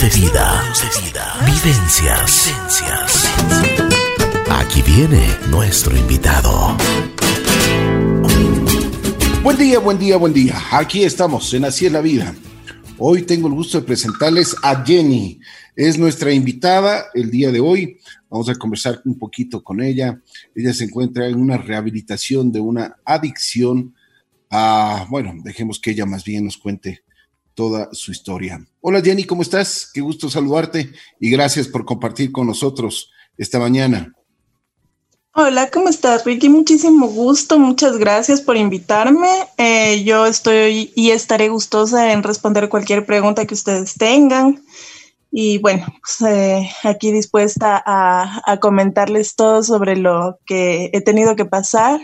De vida. Vivencias. Aquí viene nuestro invitado. Buen día, buen día, buen día. Aquí estamos en Así es la vida. Hoy tengo el gusto de presentarles a Jenny. Es nuestra invitada el día de hoy. Vamos a conversar un poquito con ella. Ella se encuentra en una rehabilitación de una adicción. A, bueno, dejemos que ella más bien nos cuente toda su historia. Hola Jenny, ¿cómo estás? Qué gusto saludarte y gracias por compartir con nosotros esta mañana. Hola, ¿cómo estás, Ricky? Muchísimo gusto, muchas gracias por invitarme. Eh, yo estoy y estaré gustosa en responder cualquier pregunta que ustedes tengan. Y bueno, pues, eh, aquí dispuesta a, a, comentarles todo sobre lo que he tenido que pasar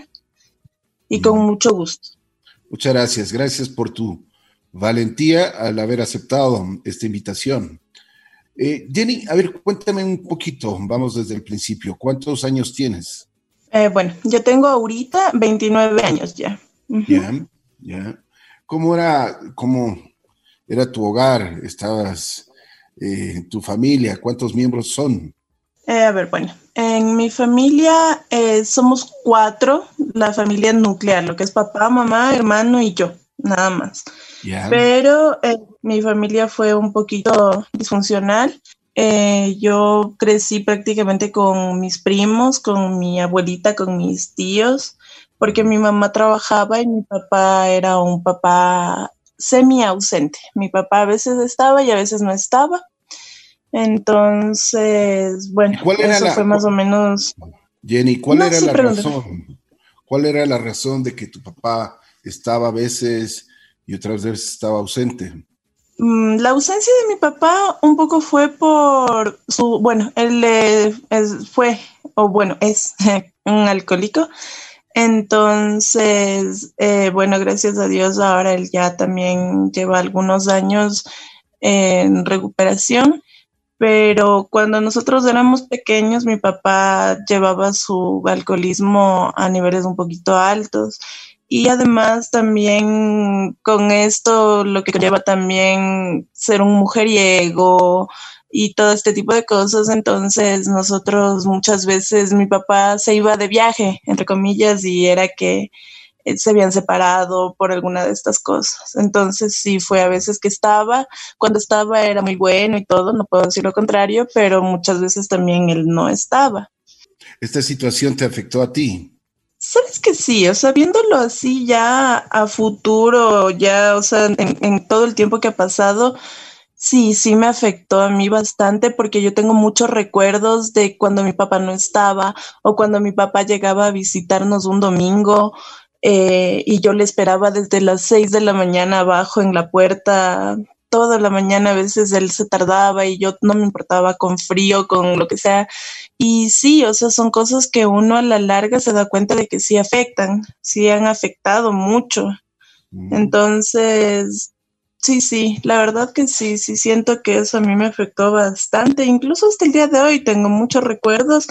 y con mucho gusto. Muchas gracias, gracias por tu valentía al haber aceptado esta invitación. Eh, Jenny, a ver, cuéntame un poquito, vamos desde el principio, ¿cuántos años tienes? Eh, bueno, yo tengo ahorita 29 años ya. Ya, ya. ¿Cómo era, cómo era tu hogar? ¿Estabas eh, en tu familia? ¿Cuántos miembros son? a ver, bueno, en mi familia somos cuatro, la familia nuclear, lo que es papá, mamá, hermano y yo, nada más. Pero eh, mi familia fue un poquito disfuncional. Eh, yo crecí prácticamente con mis primos, con mi abuelita, con mis tíos, porque mi mamá trabajaba y mi papá era un papá semi ausente. Mi papá a veces estaba y a veces no estaba. Entonces, bueno, eso fue más o menos. Jenny, ¿cuál era la razón? ¿Cuál era la razón de que tu papá estaba a veces y otras veces estaba ausente. Mm, la ausencia de mi papá un poco fue por su, bueno, él fue, o bueno, es un alcohólico. Entonces, eh, bueno, gracias a Dios ahora él ya también lleva algunos años en recuperación, pero cuando nosotros éramos pequeños, mi papá llevaba su alcoholismo a niveles un poquito altos y además también con esto lo que lleva también ser un mujeriego y todo este tipo de cosas. Entonces nosotros muchas veces mi papá se iba de viaje, entre comillas, y era que eh, se habían separado por alguna de estas cosas. Entonces sí fue a veces que estaba, cuando estaba era muy bueno y todo, no puedo decir lo contrario, pero muchas veces también él no estaba. ¿Esta situación te afectó a ti? Sabes que sí, o sea, viéndolo así ya a futuro, ya, o sea, en, todo el tiempo que ha pasado, sí, sí me afectó a mí bastante porque yo tengo muchos recuerdos de cuando mi papá no estaba o cuando mi papá llegaba a visitarnos un domingo eh, y yo le esperaba desde las seis de la mañana abajo en la puerta toda la mañana, a veces él se tardaba y yo no me importaba con frío, con lo que sea. Y sí, o sea, son cosas que uno a la larga se da cuenta de que sí afectan, sí han afectado mucho. Mm. Entonces, sí, sí, la verdad que sí, sí siento que eso a mí me afectó bastante. Incluso hasta el día de hoy tengo muchos recuerdos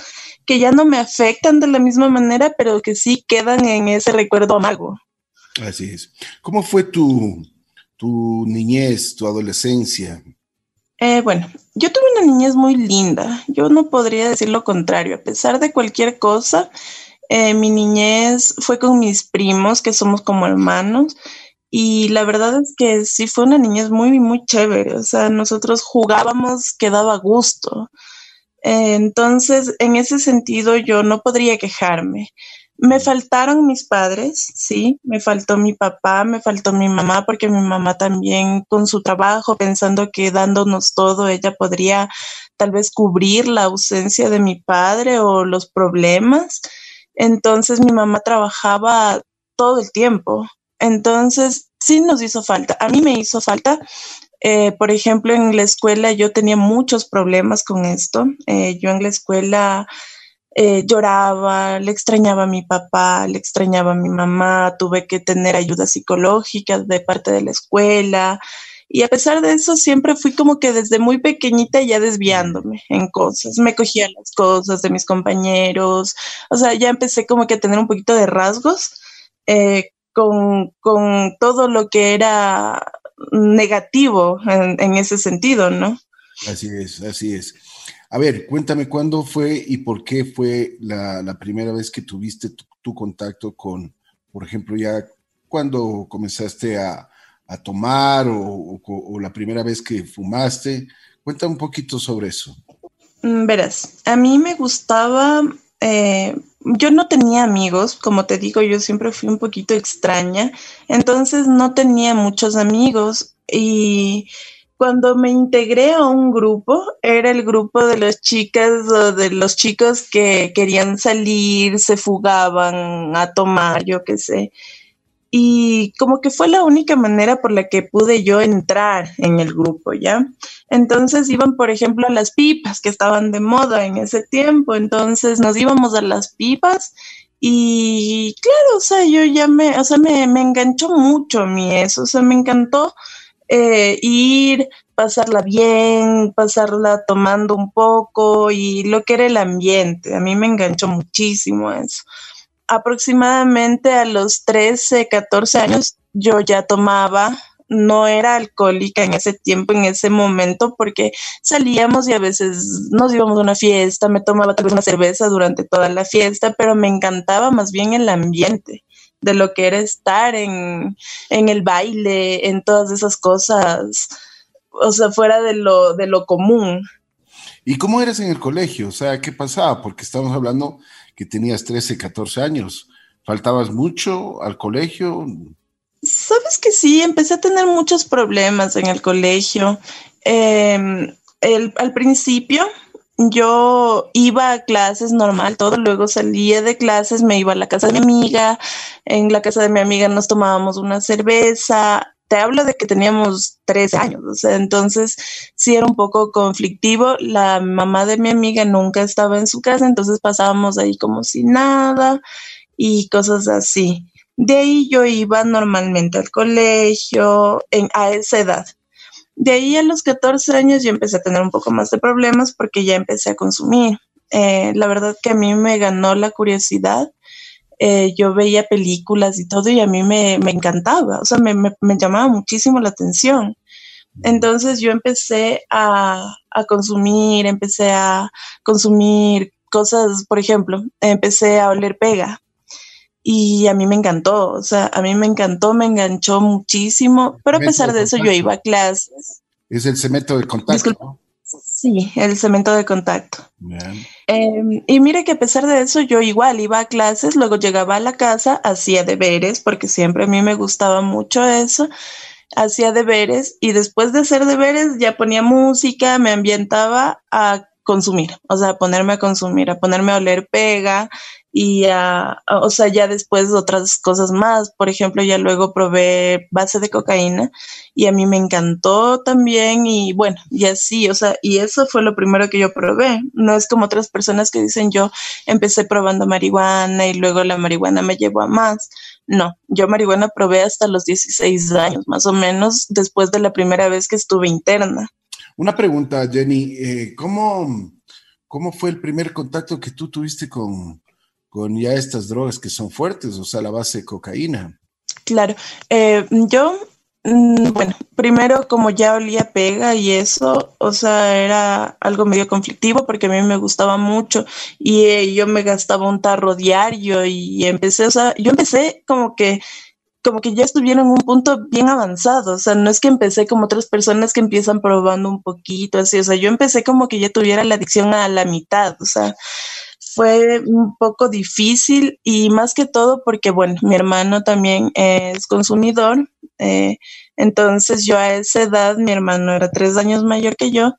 que ya no me afectan de la misma manera, pero que sí quedan en ese recuerdo amargo. Así es. ¿Cómo fue tu, tu niñez, tu adolescencia? Eh, bueno, yo tuve una niñez muy linda. Yo no podría decir lo contrario. A pesar de cualquier cosa, eh, mi niñez fue con mis primos, que somos como hermanos. Y la verdad es que sí fue una niñez muy, muy chévere. O sea, nosotros jugábamos que daba gusto. Eh, entonces, en ese sentido, yo no podría quejarme. Me faltaron mis padres, sí, me faltó mi papá, me faltó mi mamá, porque mi mamá también con su trabajo, pensando que dándonos todo, ella podría tal vez cubrir la ausencia de mi padre o los problemas. Entonces mi mamá trabajaba todo el tiempo. Entonces sí nos hizo falta. A mí me hizo falta. Eh, por ejemplo, en la escuela yo tenía muchos problemas con esto. Eh, yo en la escuela eh, lloraba, le extrañaba a mi papá, le extrañaba a mi mamá, tuve que tener ayuda psicológica de parte de la escuela. Y a pesar de eso, siempre fui como que desde muy pequeñita ya desviándome en cosas. Me cogía las cosas de mis compañeros. O sea, ya empecé como que a tener un poquito de rasgos eh, con, con, todo lo que era negativo en, en ese sentido, ¿no? Así es, así es. A ver, cuéntame cuándo fue y por qué fue la, primera vez que tuviste tu, contacto con, por ejemplo, ya cuando comenzaste a, tomar o, la primera vez que fumaste. Cuéntame un poquito sobre eso. Mm, verás, a mí me gustaba, eh, yo no tenía amigos, como te digo, yo siempre fui un poquito extraña, entonces no tenía muchos amigos y cuando me integré a un grupo, era el grupo de las chicas o de los chicos que querían salir, se fugaban a tomar, yo qué sé. Y como que fue la única manera por la que pude yo entrar en el grupo, ¿ya? Entonces iban, por ejemplo, a las pipas que estaban de moda en ese tiempo. Entonces nos íbamos a las pipas y claro, o sea, yo ya me, o sea, me, me enganchó mucho a mí eso, o sea, me encantó eh, ir, pasarla bien, pasarla tomando un poco y lo que era el ambiente. A mí me enganchó muchísimo eso. Aproximadamente a los 13, 14 años yo ya tomaba, no era alcohólica en ese tiempo, en ese momento, porque salíamos y a veces nos íbamos a una fiesta, me tomaba tal una cerveza durante toda la fiesta, pero me encantaba más bien el ambiente de lo que era estar en, el baile, en todas esas cosas, o sea, fuera de lo, de lo común. ¿Y cómo eras en el colegio? O sea, ¿qué pasaba? Porque estamos hablando que tenías 13, 14 años. ¿Faltabas mucho al colegio? Sabes que sí, empecé a tener muchos problemas en el colegio. Em, al principio, yo iba a clases normal, todo, luego salía de clases, me iba a la casa de mi amiga, en la casa de mi amiga nos tomábamos una cerveza, te hablo de que teníamos tres años, o sea, entonces sí era un poco conflictivo, la mamá de mi amiga nunca estaba en su casa, entonces pasábamos ahí como si nada y cosas así. De ahí yo iba normalmente al colegio en, a esa edad. De ahí a los 14 años yo empecé a tener un poco más de problemas porque ya empecé a consumir. Eh, la verdad que a mí me ganó la curiosidad. Eh, yo veía películas y todo y a mí me, encantaba, o sea, me, llamaba muchísimo la atención. Entonces yo empecé a, a consumir, empecé a consumir cosas, por ejemplo, empecé a oler pega y a mí me encantó, o sea, a mí me encantó, me enganchó muchísimo, pero a pesar de, eso yo iba a clases. Es el cemento de contacto. Sí, el cemento de contacto. Em, y mire que a pesar de eso yo igual iba a clases, luego llegaba a la casa, hacía deberes, porque siempre a mí me gustaba mucho eso, hacía deberes y después de hacer deberes ya ponía música, me ambientaba a consumir, o sea, ponerme a consumir, a ponerme a oler pega y a, o sea, ya después otras cosas más, por ejemplo, ya luego probé base de cocaína y a mí me encantó también y bueno, y así, o sea, y eso fue lo primero que yo probé, no es como otras personas que dicen yo empecé probando marihuana y luego la marihuana me llevó a más. No, yo marihuana probé hasta los 16 años, más o menos, después de la primera vez que estuve interna. Una pregunta, Jenny, eh, ¿cómo, ¿cómo fue el primer contacto que tú tuviste con, con ya estas drogas que son fuertes, o sea, la base de cocaína? Claro, eh, yo, mm, bueno, primero como ya olía pega y eso, o sea, era algo medio conflictivo porque a mí me gustaba mucho y eh, yo me gastaba un tarro diario y empecé, o sea, yo empecé como que como que ya estuvieron en un punto bien avanzado, o sea, no es que empecé como otras personas que empiezan probando un poquito, así, o sea, yo empecé como que ya tuviera la adicción a la mitad, o sea, fue un poco difícil y más que todo porque, bueno, mi hermano también es consumidor, eh, entonces yo a esa edad, mi hermano era tres años mayor que yo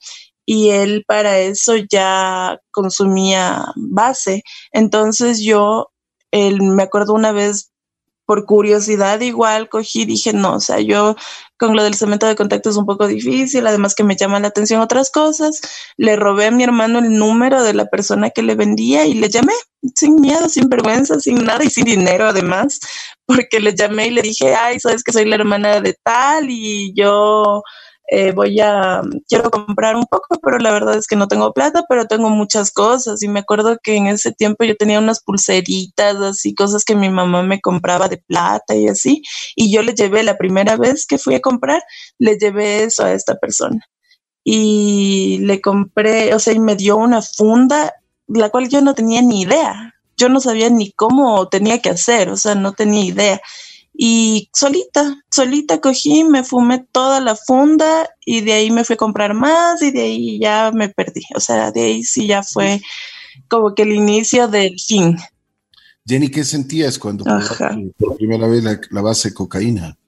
y él para eso ya consumía base, entonces yo, él, me acuerdo una vez por curiosidad igual cogí dije, no, o sea, yo con lo del cemento de contacto es un poco difícil, además que me llaman la atención otras cosas. Le robé a mi hermano el número de la persona que le vendía y le llamé sin miedo, sin vergüenza, sin nada y sin dinero además, porque le llamé y le dije, ay, sabes que soy la hermana de tal y yo eh, voy a, quiero comprar un poco, pero la verdad es que no tengo plata, pero tengo muchas cosas. Y me acuerdo que en ese tiempo yo tenía unas pulseritas, así, cosas que mi mamá me compraba de plata y así. Y yo le llevé la primera vez que fui a comprar, le llevé eso a esta persona. y le compré, o sea, y me dio una funda, la cual yo no tenía ni idea. Yo no sabía ni cómo tenía que hacer, o sea, no tenía idea. Y solita, solita cogí, me fumé toda la funda y de ahí me fui a comprar más y de ahí ya me perdí. O sea, de ahí sí ya fue como que el inicio del fin. Jenny, ¿qué sentías cuando por primera vez la, base de cocaína?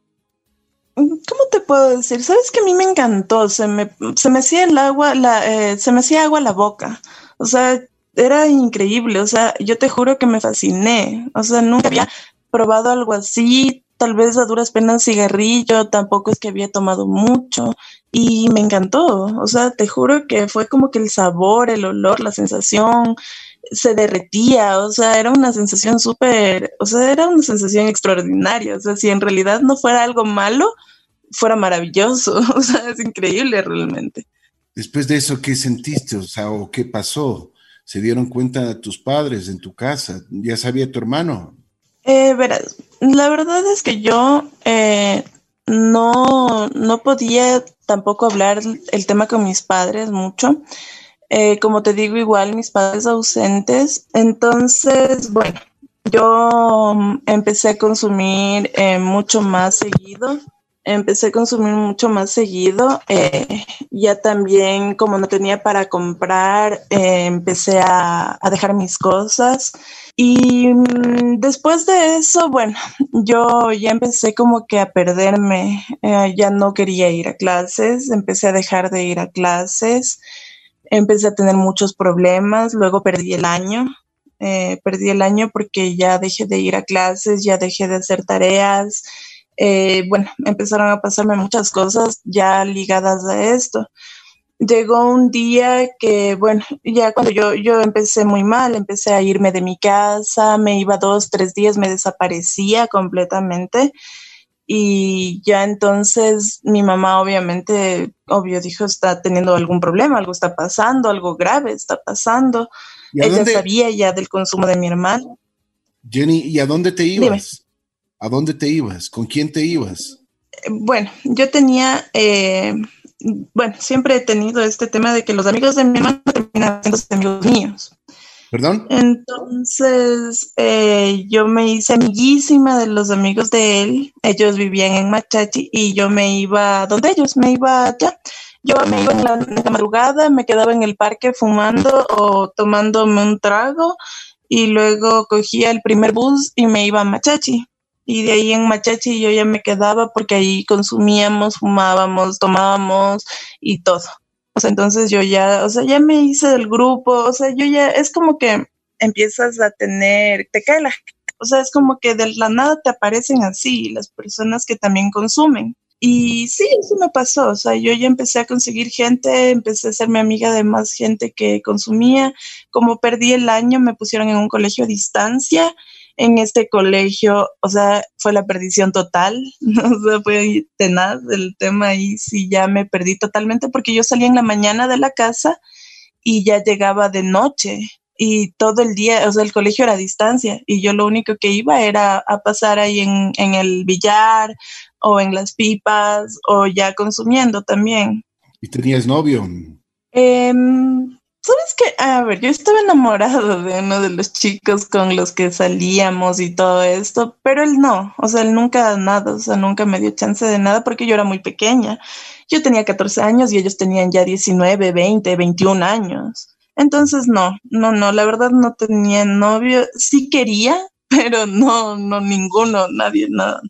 ¿Cómo te puedo decir? Sabes que a mí me encantó, se me, se me hacía el agua, la, eh, se me hacía agua la boca. O sea, era increíble. O sea, yo te juro que me fasciné. O sea, nunca había probado algo así, tal vez a duras penas cigarrillo, tampoco es que había tomado mucho y me encantó, o sea, te juro que fue como que el sabor, el olor, la sensación se derretía, o sea, era una sensación súper, o sea, era una sensación extraordinaria, o sea, si en realidad no fuera algo malo, fuera maravilloso, o sea, es increíble realmente. Después de eso, ¿qué sentiste? O sea, ¿o qué pasó? ¿Se dieron cuenta tus padres en tu casa? ¿Ya sabía tu hermano? Eh, verás, la verdad es que yo eh, no, no podía tampoco hablar el tema con mis padres mucho. Eh, como te digo, igual mis padres ausentes. Entonces, bueno, yo empecé a consumir eh, mucho más seguido empecé a consumir mucho más seguido. Eh, ya también, como no tenía para comprar, eh, empecé a, dejar mis cosas. Y mm, después de eso, bueno, yo ya empecé como que a perderme. Eh, ya no quería ir a clases, empecé a dejar de ir a clases. Empecé a tener muchos problemas, luego perdí el año. perdí el año porque ya dejé de ir a clases, ya dejé de hacer tareas, eh, bueno, empezaron a pasarme muchas cosas ya ligadas a esto. Llegó un día que, bueno, ya cuando yo, yo empecé muy mal, empecé a irme de mi casa, me iba dos, tres días, me desaparecía completamente. Y ya entonces mi mamá obviamente, obvio, dijo, está teniendo algún problema, algo está pasando, algo grave está pasando. Ella sabía ya del consumo de mi hermano. Jenny, ¿y a dónde te ibas? ¿A dónde te ibas? ¿Con quién te ibas? Bueno, yo tenía, eh, bueno, siempre he tenido este tema de que los amigos de mi hermano terminan siendo amigos míos. ¿Perdón? Entonces, eh, yo me hice amiguísima de los amigos de él. Ellos vivían en Machachi y yo me iba donde ellos, me iba allá. Yo me iba en la, en la madrugada, me quedaba en el parque fumando o tomándome un trago y luego cogía el primer bus y me iba a Machachi y de ahí en Machachi yo ya me quedaba porque ahí consumíamos, fumábamos, tomábamos y todo. O sea, entonces yo ya, o sea, ya me hice del grupo, o sea, yo ya, es como que empiezas a tener, te cae la o sea, es como que de la nada te aparecen así las personas que también consumen. Y sí, eso me pasó, o sea, yo ya empecé a conseguir gente, empecé a ser amiga de más gente que consumía. Como perdí el año, me pusieron en un colegio a distancia en este colegio, o sea, fue la perdición total, o sea, fue tenaz el tema y sí ya me perdí totalmente porque yo salía en la mañana de la casa y ya llegaba de noche y todo el día, o sea, el colegio era a distancia y yo lo único que iba era a pasar ahí en, en el billar o en las pipas o ya consumiendo también. ¿Y tenías novio? Eh, ¿Sabes qué? A ver, yo estaba enamorado de uno de los chicos con los que salíamos y todo esto, pero él no, o sea, él nunca nada, o sea, nunca me dio chance de nada porque yo era muy pequeña. Yo tenía 14 años y ellos tenían ya 19, 20, 21 años. Entonces, no, no, no, la verdad no tenía novio. Sí quería, pero no, no, ninguno, nadie, nada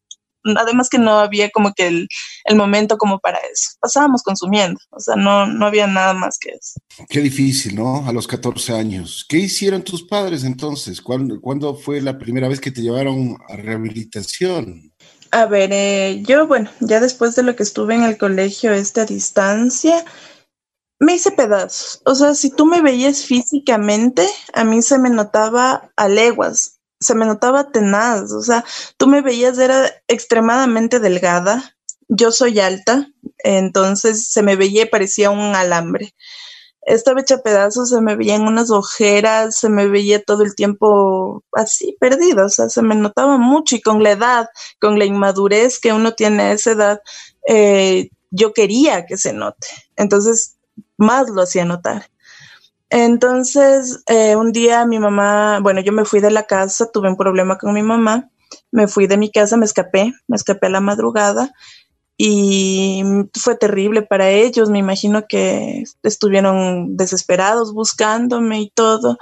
además que no había como que el, momento como para eso. Pasábamos consumiendo, o sea, no, no había nada más que eso. Qué difícil, ¿no? A los 14 años. ¿Qué hicieron tus padres entonces? ¿Cuándo, ¿cuándo fue la primera vez que te llevaron a rehabilitación? A ver, eh, yo, bueno, ya después de lo que estuve en el colegio este a distancia, me hice pedazos. O sea, si tú me veías físicamente, a mí se me notaba a leguas se me notaba tenaz, o sea, tú me veías, era extremadamente delgada, yo soy alta, entonces se me veía y parecía un alambre. Estaba hecha pedazos, se me veían unas ojeras, se me veía todo el tiempo así perdido, o sea, se me notaba mucho y con la edad, con la inmadurez que uno tiene a esa edad, eh, yo quería que se note. Entonces, más lo hacía notar. Entonces, eh, un día mi mamá, bueno, yo me fui de la casa, tuve un problema con mi mamá, me fui de mi casa, me escapé, me escapé a la madrugada y fue terrible para ellos, me imagino que estuvieron desesperados buscándome y todo.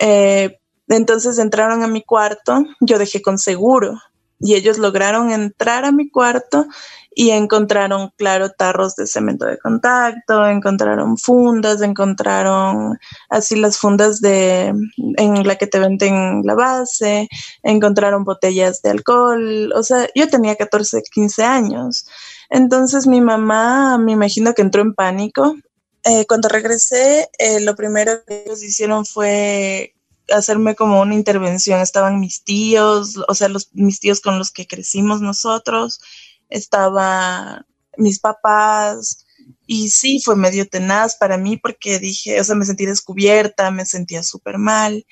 Eh, entonces entraron a mi cuarto, yo dejé con seguro y ellos lograron entrar a mi cuarto y encontraron, claro, tarros de cemento de contacto, encontraron fundas, encontraron así las fundas de en la que te venden la base, encontraron botellas de alcohol, o sea, yo tenía 14, 15 años. Entonces mi mamá, me imagino que entró en pánico. Eh, cuando regresé, eh, lo primero que ellos hicieron fue hacerme como una intervención. Estaban mis tíos, o sea, los, mis tíos con los que crecimos nosotros, estaba mis papás, y sí, fue medio tenaz para mí porque dije, o sea, me sentí descubierta, me sentía súper mal.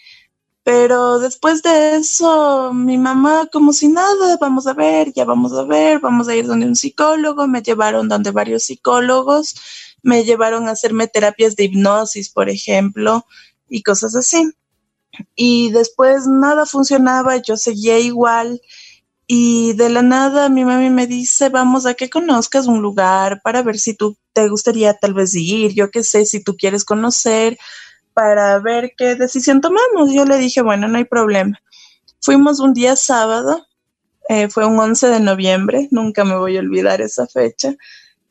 Pero después de eso, mi mamá, como si nada, vamos a ver, ya vamos a ver, vamos a ir donde un psicólogo, me llevaron donde varios psicólogos, me llevaron a hacerme terapias de hipnosis, por ejemplo, y cosas así. Y después nada funcionaba, yo seguía igual y de la nada mi mami me dice, vamos a que conozcas un lugar para ver si tú te gustaría tal vez ir, yo qué sé, si tú quieres conocer, para ver qué decisión tomamos. Yo le dije, bueno, no hay problema. Fuimos un día sábado, eh, fue un 11 de noviembre, nunca me voy a olvidar esa fecha,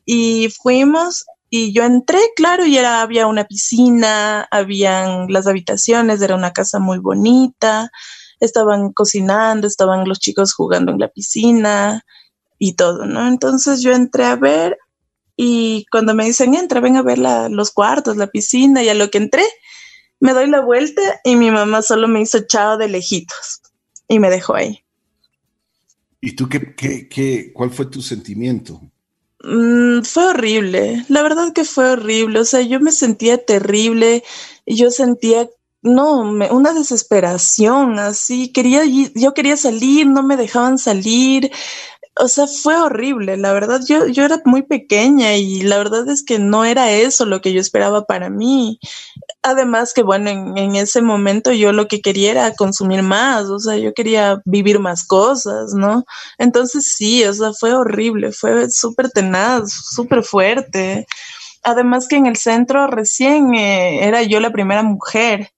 y fuimos y yo entré, claro, y era, había una piscina, habían las habitaciones, era una casa muy bonita, estaban cocinando, estaban los chicos jugando en la piscina y todo, ¿no? Entonces yo entré a ver y cuando me dicen, entra, ven a ver los cuartos, la piscina, y a lo que entré, me doy la vuelta y mi mamá solo me hizo chao de lejitos y me dejó ahí. ¿Y tú qué, qué, qué cuál fue tu sentimiento? Mm, fue horrible, la verdad que fue horrible, o sea, yo me sentía terrible yo sentía no, una desesperación, así, quería, yo quería salir, no me dejaban salir, o sea, fue horrible, la verdad, yo, yo era muy pequeña y la verdad es que no era eso lo que yo esperaba para mí. Además que, bueno, en, ese momento yo lo que quería era consumir más, o sea, yo quería vivir más cosas, ¿no? Entonces sí, o sea, fue horrible, fue súper tenaz, súper fuerte. Además que en el centro recién eh, era yo la primera mujer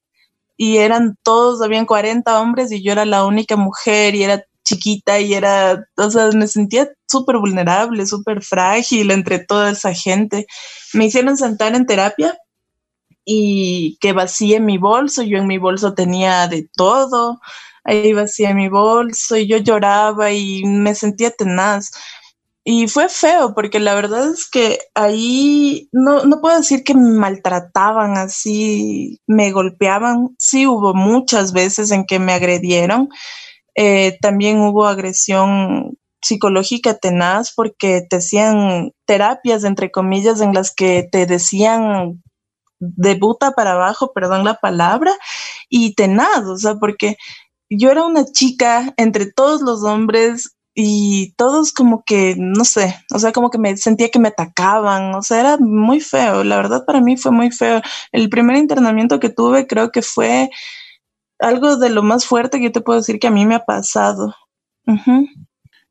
y eran todos, habían 40 hombres y yo era la única mujer y era chiquita y era, o sea, me sentía súper vulnerable, súper frágil entre toda esa gente. Me hicieron sentar en terapia y que vacíe mi bolso, yo en mi bolso tenía de todo, ahí vacíe mi bolso y yo lloraba y me sentía tenaz. Y fue feo, porque la verdad es que ahí no, no puedo decir que me maltrataban así, me golpeaban. Sí hubo muchas veces en que me agredieron. Eh, también hubo agresión psicológica tenaz porque te hacían terapias, entre comillas, en las que te decían de buta para abajo, perdón la palabra, y tenaz, o sea, porque yo era una chica entre todos los hombres y todos como que, no sé, o sea, como que me sentía que me atacaban, o sea, era muy feo, la verdad para mí fue muy feo. El primer internamiento que tuve creo que fue algo de lo más fuerte que yo te puedo decir que a mí me ha pasado.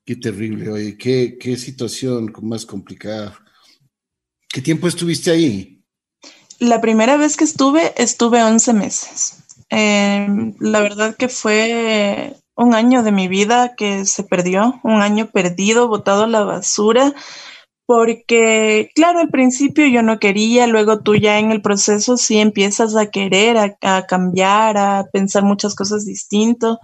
Qué terrible, oye, qué, qué situación más complicada. ¿Qué tiempo estuviste ahí? La primera vez que estuve, estuve 11 meses. Em, la verdad que fue un año de mi vida que se perdió, un año perdido, botado a la basura, porque claro, al principio yo no quería, luego tú ya en el proceso sí empiezas a querer, a, cambiar, a pensar muchas cosas distinto.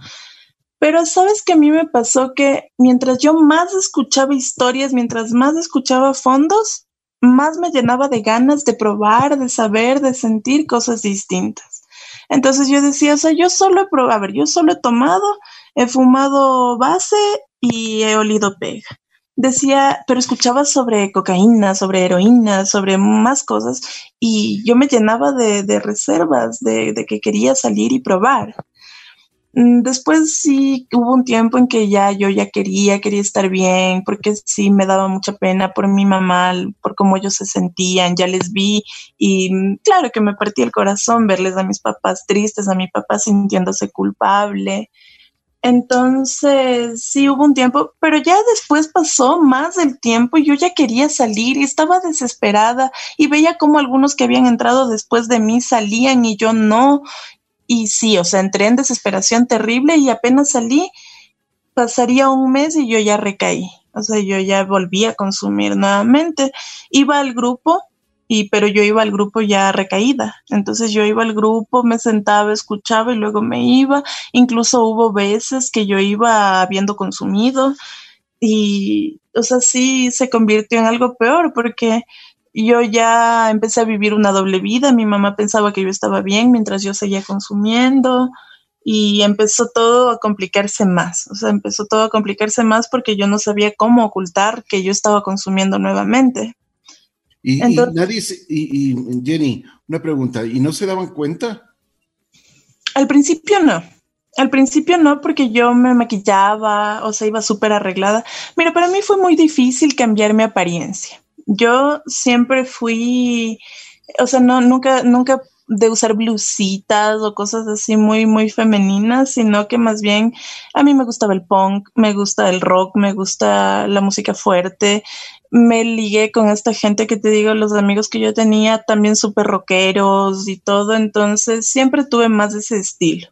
Pero sabes que a mí me pasó que mientras yo más escuchaba historias, mientras más escuchaba fondos, más me llenaba de ganas de probar, de saber, de sentir cosas distintas. Entonces yo decía, o sea, yo solo he probado, a ver, yo solo he tomado he fumado base y he olido pega. Decía, pero escuchaba sobre cocaína, sobre heroína, sobre más cosas y yo me llenaba de, reservas, de, que quería salir y probar. Mm, después sí hubo un tiempo en que ya yo ya quería, quería estar bien, porque sí me daba mucha pena por mi mamá, por cómo ellos se sentían, ya les vi y mm, claro que me partía el corazón verles a mis papás tristes, a mi papá sintiéndose culpable. Entonces, sí hubo un tiempo, pero ya después pasó más del tiempo y yo ya quería salir y estaba desesperada y veía como algunos que habían entrado después de mí salían y yo no. Y sí, o sea, entré en desesperación terrible y apenas salí, pasaría un mes y yo ya recaí. O sea, yo ya volví a consumir nuevamente. Iba al grupo y pero yo iba al grupo ya recaída. Entonces yo iba al grupo, me sentaba, escuchaba y luego me iba. Incluso hubo veces que yo iba habiendo consumido y, o sea, sí se convirtió en algo peor porque yo ya empecé a vivir una doble vida. Mi mamá pensaba que yo estaba bien mientras yo seguía consumiendo y empezó todo a complicarse más. O sea, empezó todo a complicarse más porque yo no sabía cómo ocultar que yo estaba consumiendo nuevamente. Y, nadie, y, Jenny, una pregunta, ¿y no se daban cuenta? Al principio no. Al principio no, porque yo me maquillaba, o sea, iba súper arreglada. Mira, para mí fue muy difícil cambiar mi apariencia. Yo siempre fui, o sea, no, nunca, nunca de usar blusitas o cosas así muy, muy femeninas, sino que más bien a mí me gustaba el punk, me gusta el rock, me gusta la música fuerte. Me ligué con esta gente que te digo, los amigos que yo tenía, también súper rockeros y todo, entonces siempre tuve más de ese estilo.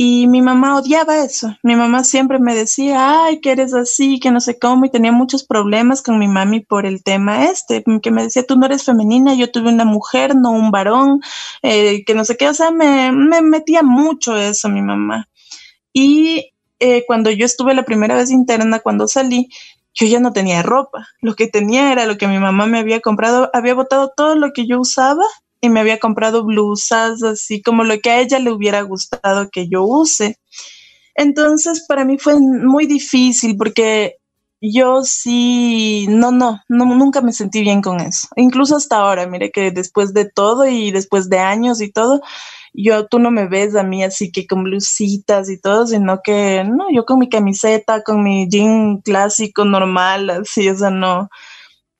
Y mi mamá odiaba eso. Mi mamá siempre me decía, ay, que eres así, que no sé cómo, y tenía muchos problemas con mi mami por el tema este, que me decía, tú no eres femenina, yo tuve una mujer, no un varón, eh, que no sé qué, o sea, me, me, metía mucho eso mi mamá. Y eh, cuando yo estuve la primera vez interna, cuando salí, yo ya no tenía ropa. Lo que tenía era lo que mi mamá me había comprado, había botado todo lo que yo usaba y me había comprado blusas, así como lo que a ella le hubiera gustado que yo use. Entonces, para mí fue muy difícil porque yo sí, no, no, no, nunca me sentí bien con eso. Incluso hasta ahora, mire que después de todo y después de años y todo, yo, tú no me ves a mí así que con blusitas y todo, sino que, no, yo con mi camiseta, con mi jean clásico normal, así, o sea, no.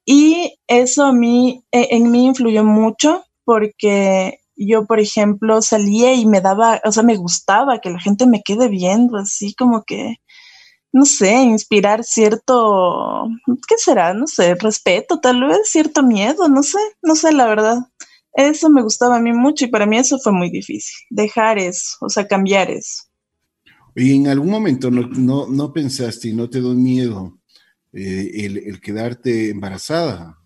Y eso a mí, e, en mí influyó mucho porque yo, por ejemplo, salía y me daba, o sea, me gustaba que la gente me quede viendo, así como que, no sé, inspirar cierto, ¿qué será? No sé, respeto, tal vez cierto miedo, no sé, no sé, la verdad. Eso me gustaba a mí mucho y para mí eso fue muy difícil, dejar eso, o sea, cambiar eso. Y en algún momento no, no, pensaste y no te dio miedo eh, el quedarte embarazada.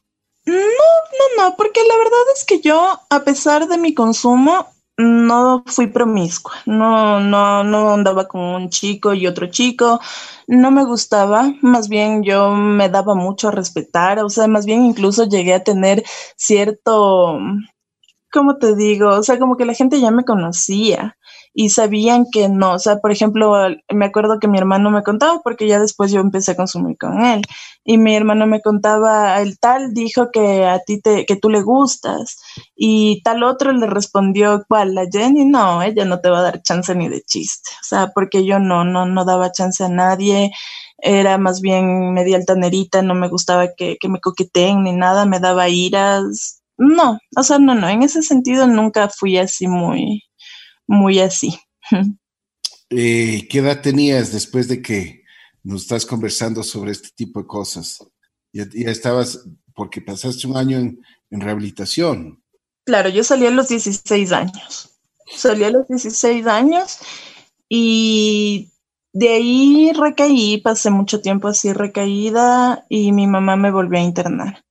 No, no, no, porque la verdad es que yo, a pesar de mi consumo, no fui promiscua, no, no, no andaba con un chico y otro chico, no me gustaba, más bien yo me daba mucho a respetar, o sea, más bien incluso llegué a tener cierto, ¿cómo te digo? O sea, como que la gente ya me conocía y sabían que no, o sea, por ejemplo, me acuerdo que mi hermano me contaba, porque ya después yo empecé a consumir con él, y mi hermano me contaba, el tal dijo que a ti te, que tú le gustas, y tal otro le respondió, ¿cuál? La Jenny, no, ella no te va a dar chance ni de chiste, o sea, porque yo no, no, no daba chance a nadie, era más bien media altanerita, no me gustaba que, que me coqueteen ni nada, me daba iras, no, o sea, no, no, en ese sentido nunca fui así muy, muy así. Eh, ¿Qué edad tenías después de que nos estás conversando sobre este tipo de cosas? Ya, estabas, porque pasaste un año en, rehabilitación. Claro, yo salí a los 16 años. Salí a los 16 años y de ahí recaí, pasé mucho tiempo así recaída y mi mamá me volvió a internar.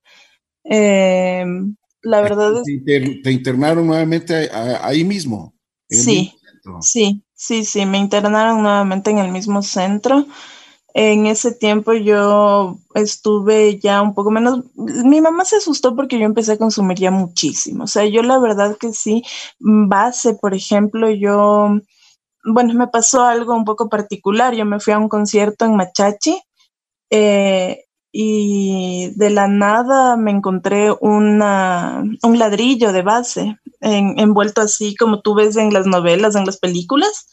Em, la verdad es... Te, te internaron nuevamente ahí mismo. Sí, sí, sí, sí, me internaron nuevamente en el mismo centro. En ese tiempo yo estuve ya un poco menos, mi mamá se asustó porque yo empecé a consumir ya muchísimo. O sea, yo la verdad que sí, base, por ejemplo, yo, bueno, me pasó algo un poco particular. Yo me fui a un concierto en Machachi eh, y de la nada me encontré una, un ladrillo de base envuelto así como tú ves en las novelas, en las películas.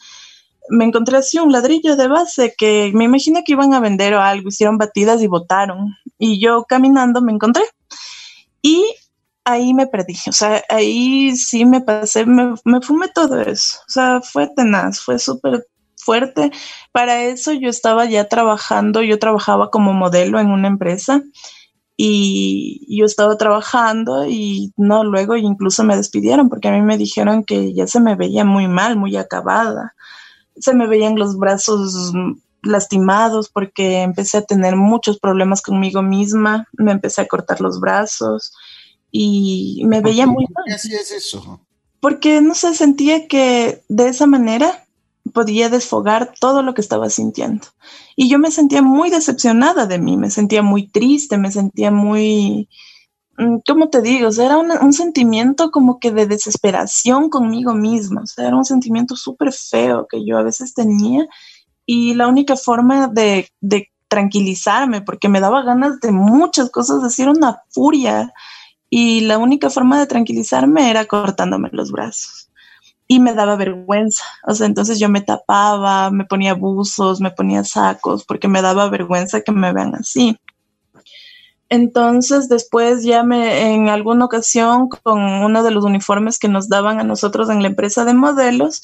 me encontré así un ladrillo de base que me imagino que iban a vender o algo, hicieron batidas y botaron. Y yo caminando me encontré. Y ahí me perdí, o sea, ahí sí me pasé, me, me fumé todo eso, o sea, fue tenaz, fue súper fuerte. Para eso yo estaba ya trabajando, yo trabajaba como modelo en una empresa y yo estaba trabajando y no, luego incluso me despidieron porque a mí me dijeron que ya se me veía muy mal, muy acabada. Se me veían los brazos lastimados porque empecé a tener muchos problemas conmigo misma, me empecé a cortar los brazos y me veía muy mal. ¿Qué hacías eso? Porque no sé, sentía que de esa manera podía desfogar todo lo que estaba sintiendo. Y yo me sentía muy decepcionada de mí, me sentía muy triste, me sentía muy, mm, ¿cómo te digo? Era un sentimiento como que de desesperación conmigo misma, era un sentimiento súper feo que yo a veces tenía y la única forma de, de tranquilizarme, porque me daba ganas de muchas cosas, decir una furia, y la única forma de tranquilizarme era cortándome los brazos y me daba vergüenza. O sea, entonces yo me tapaba, me ponía buzos, me ponía sacos, porque me daba vergüenza que me vean así. Entonces después ya me, en alguna ocasión, con uno de los uniformes que nos daban a nosotros en la empresa de modelos,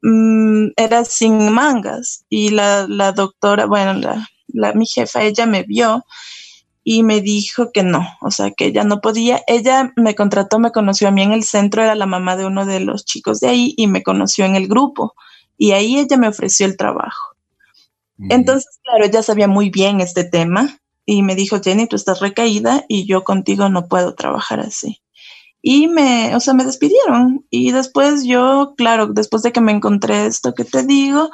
mm, era sin mangas y la, la doctora, bueno, la, la, mi jefa, ella me vio y me dijo que no, o sea, que ella no podía. Ella me contrató, me conoció a mí en el centro, era la mamá de uno de los chicos de ahí y me conoció en el grupo y ahí ella me ofreció el trabajo. Entonces, claro, ella sabía muy bien este tema y me dijo, Jenny, tú estás recaída y yo contigo no puedo trabajar así. Y me, o sea, me despidieron. Y después yo, claro, después de que me encontré esto que te digo,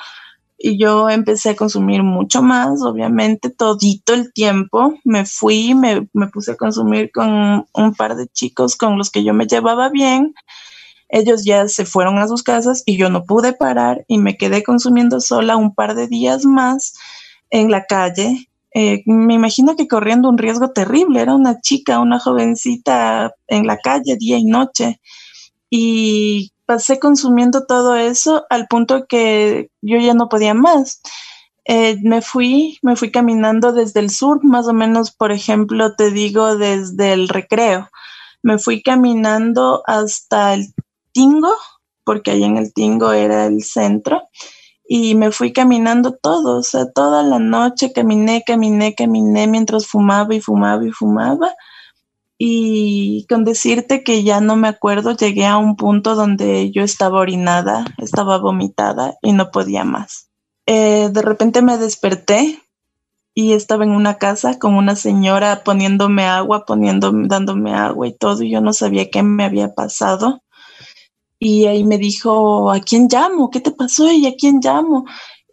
y yo empecé a consumir mucho más, obviamente, todito el tiempo. Me fui, me, me, puse a consumir con un par de chicos con los que yo me llevaba bien. Ellos ya se fueron a sus casas y yo no pude parar y me quedé consumiendo sola un par de días más en la calle. Eh, me imagino que corriendo un riesgo terrible. Era una chica, una jovencita en la calle día y noche. Y pasé consumiendo todo eso al punto que yo ya no podía más. Eh, me fui, me fui caminando desde el sur, más o menos, por ejemplo, te digo, desde el recreo. Me fui caminando hasta el Tingo, porque ahí en el Tingo era el centro, y me fui caminando todo, o sea, toda la noche caminé, caminé, caminé mientras fumaba y fumaba y fumaba y con decirte que ya no me acuerdo, llegué a un punto donde yo estaba orinada, estaba vomitada y no podía más. Eh, de repente me desperté y estaba en una casa con una señora poniéndome agua, poniéndome, dándome agua y todo, y yo no sabía qué me había pasado. Y ahí me dijo, ¿a quién llamo? ¿Qué te pasó? ¿Y a quién llamo?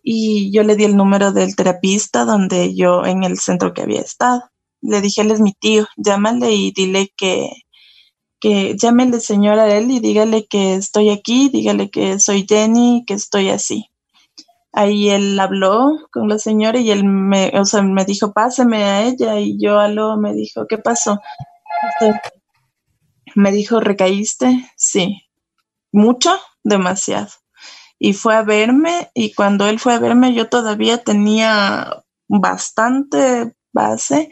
Y yo le di el número del terapista donde yo, en el centro que había estado le dije, él es mi tío, llámale y dile que, que llámele señor a él y dígale que estoy aquí, dígale que soy Jenny, que estoy así. Ahí él habló con la señora y él me, o sea, me dijo, páseme a ella y yo aló, me dijo, ¿qué pasó? me dijo, ¿recaíste? Sí. ¿Mucho? Demasiado. Y fue a verme y cuando él fue a verme yo todavía tenía bastante base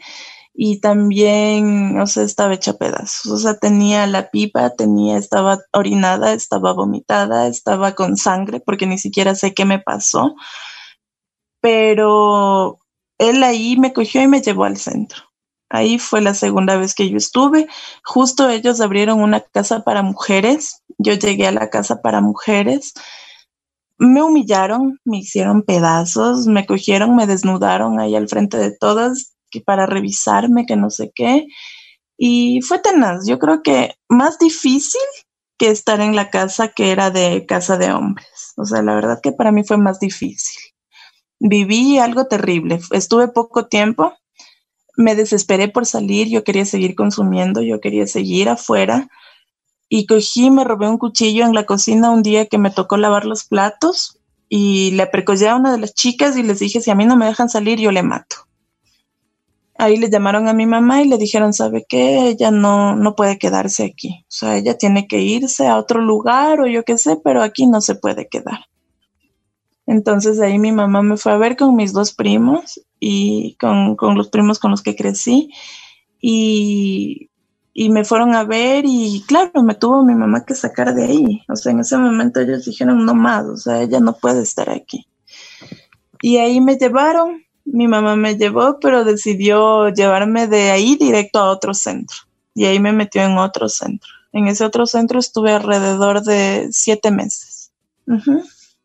y también, o sea, estaba hecha pedazos, o sea, tenía la pipa, tenía, estaba orinada, estaba vomitada, estaba con sangre, porque ni siquiera sé qué me pasó, pero él ahí me cogió y me llevó al centro. Ahí fue la segunda vez que yo estuve. Justo ellos abrieron una casa para mujeres. Yo llegué a la casa para mujeres. Me humillaron, me hicieron pedazos, me cogieron, me desnudaron ahí al frente de todas que para revisarme, que no sé qué. Y fue tenaz. Yo creo que más difícil que estar en la casa que era de casa de hombres. O sea, la verdad que para mí fue más difícil. Viví algo terrible. Estuve poco tiempo. Me desesperé por salir. Yo quería seguir consumiendo. Yo quería seguir afuera. Y cogí, me robé un cuchillo en la cocina un día que me tocó lavar los platos y le precollé a una de las chicas y les dije, si a mí no me dejan salir, yo le mato ahí le llamaron a mi mamá y le dijeron, ¿sabe qué? Ella no, no puede quedarse aquí. O sea, ella tiene que irse a otro lugar o yo qué sé, pero aquí no se puede quedar. Entonces ahí mi mamá me fue a ver con mis dos primos y con, con los primos con los que crecí. Y y me fueron a ver y claro, me tuvo mi mamá que sacar de ahí. O sea, en ese momento ellos dijeron, no más, o sea, ella no puede estar aquí. Y ahí me llevaron, mi mamá me llevó, pero decidió llevarme de ahí directo a otro centro. Y ahí me metió en otro centro. En ese otro centro estuve alrededor de siete meses.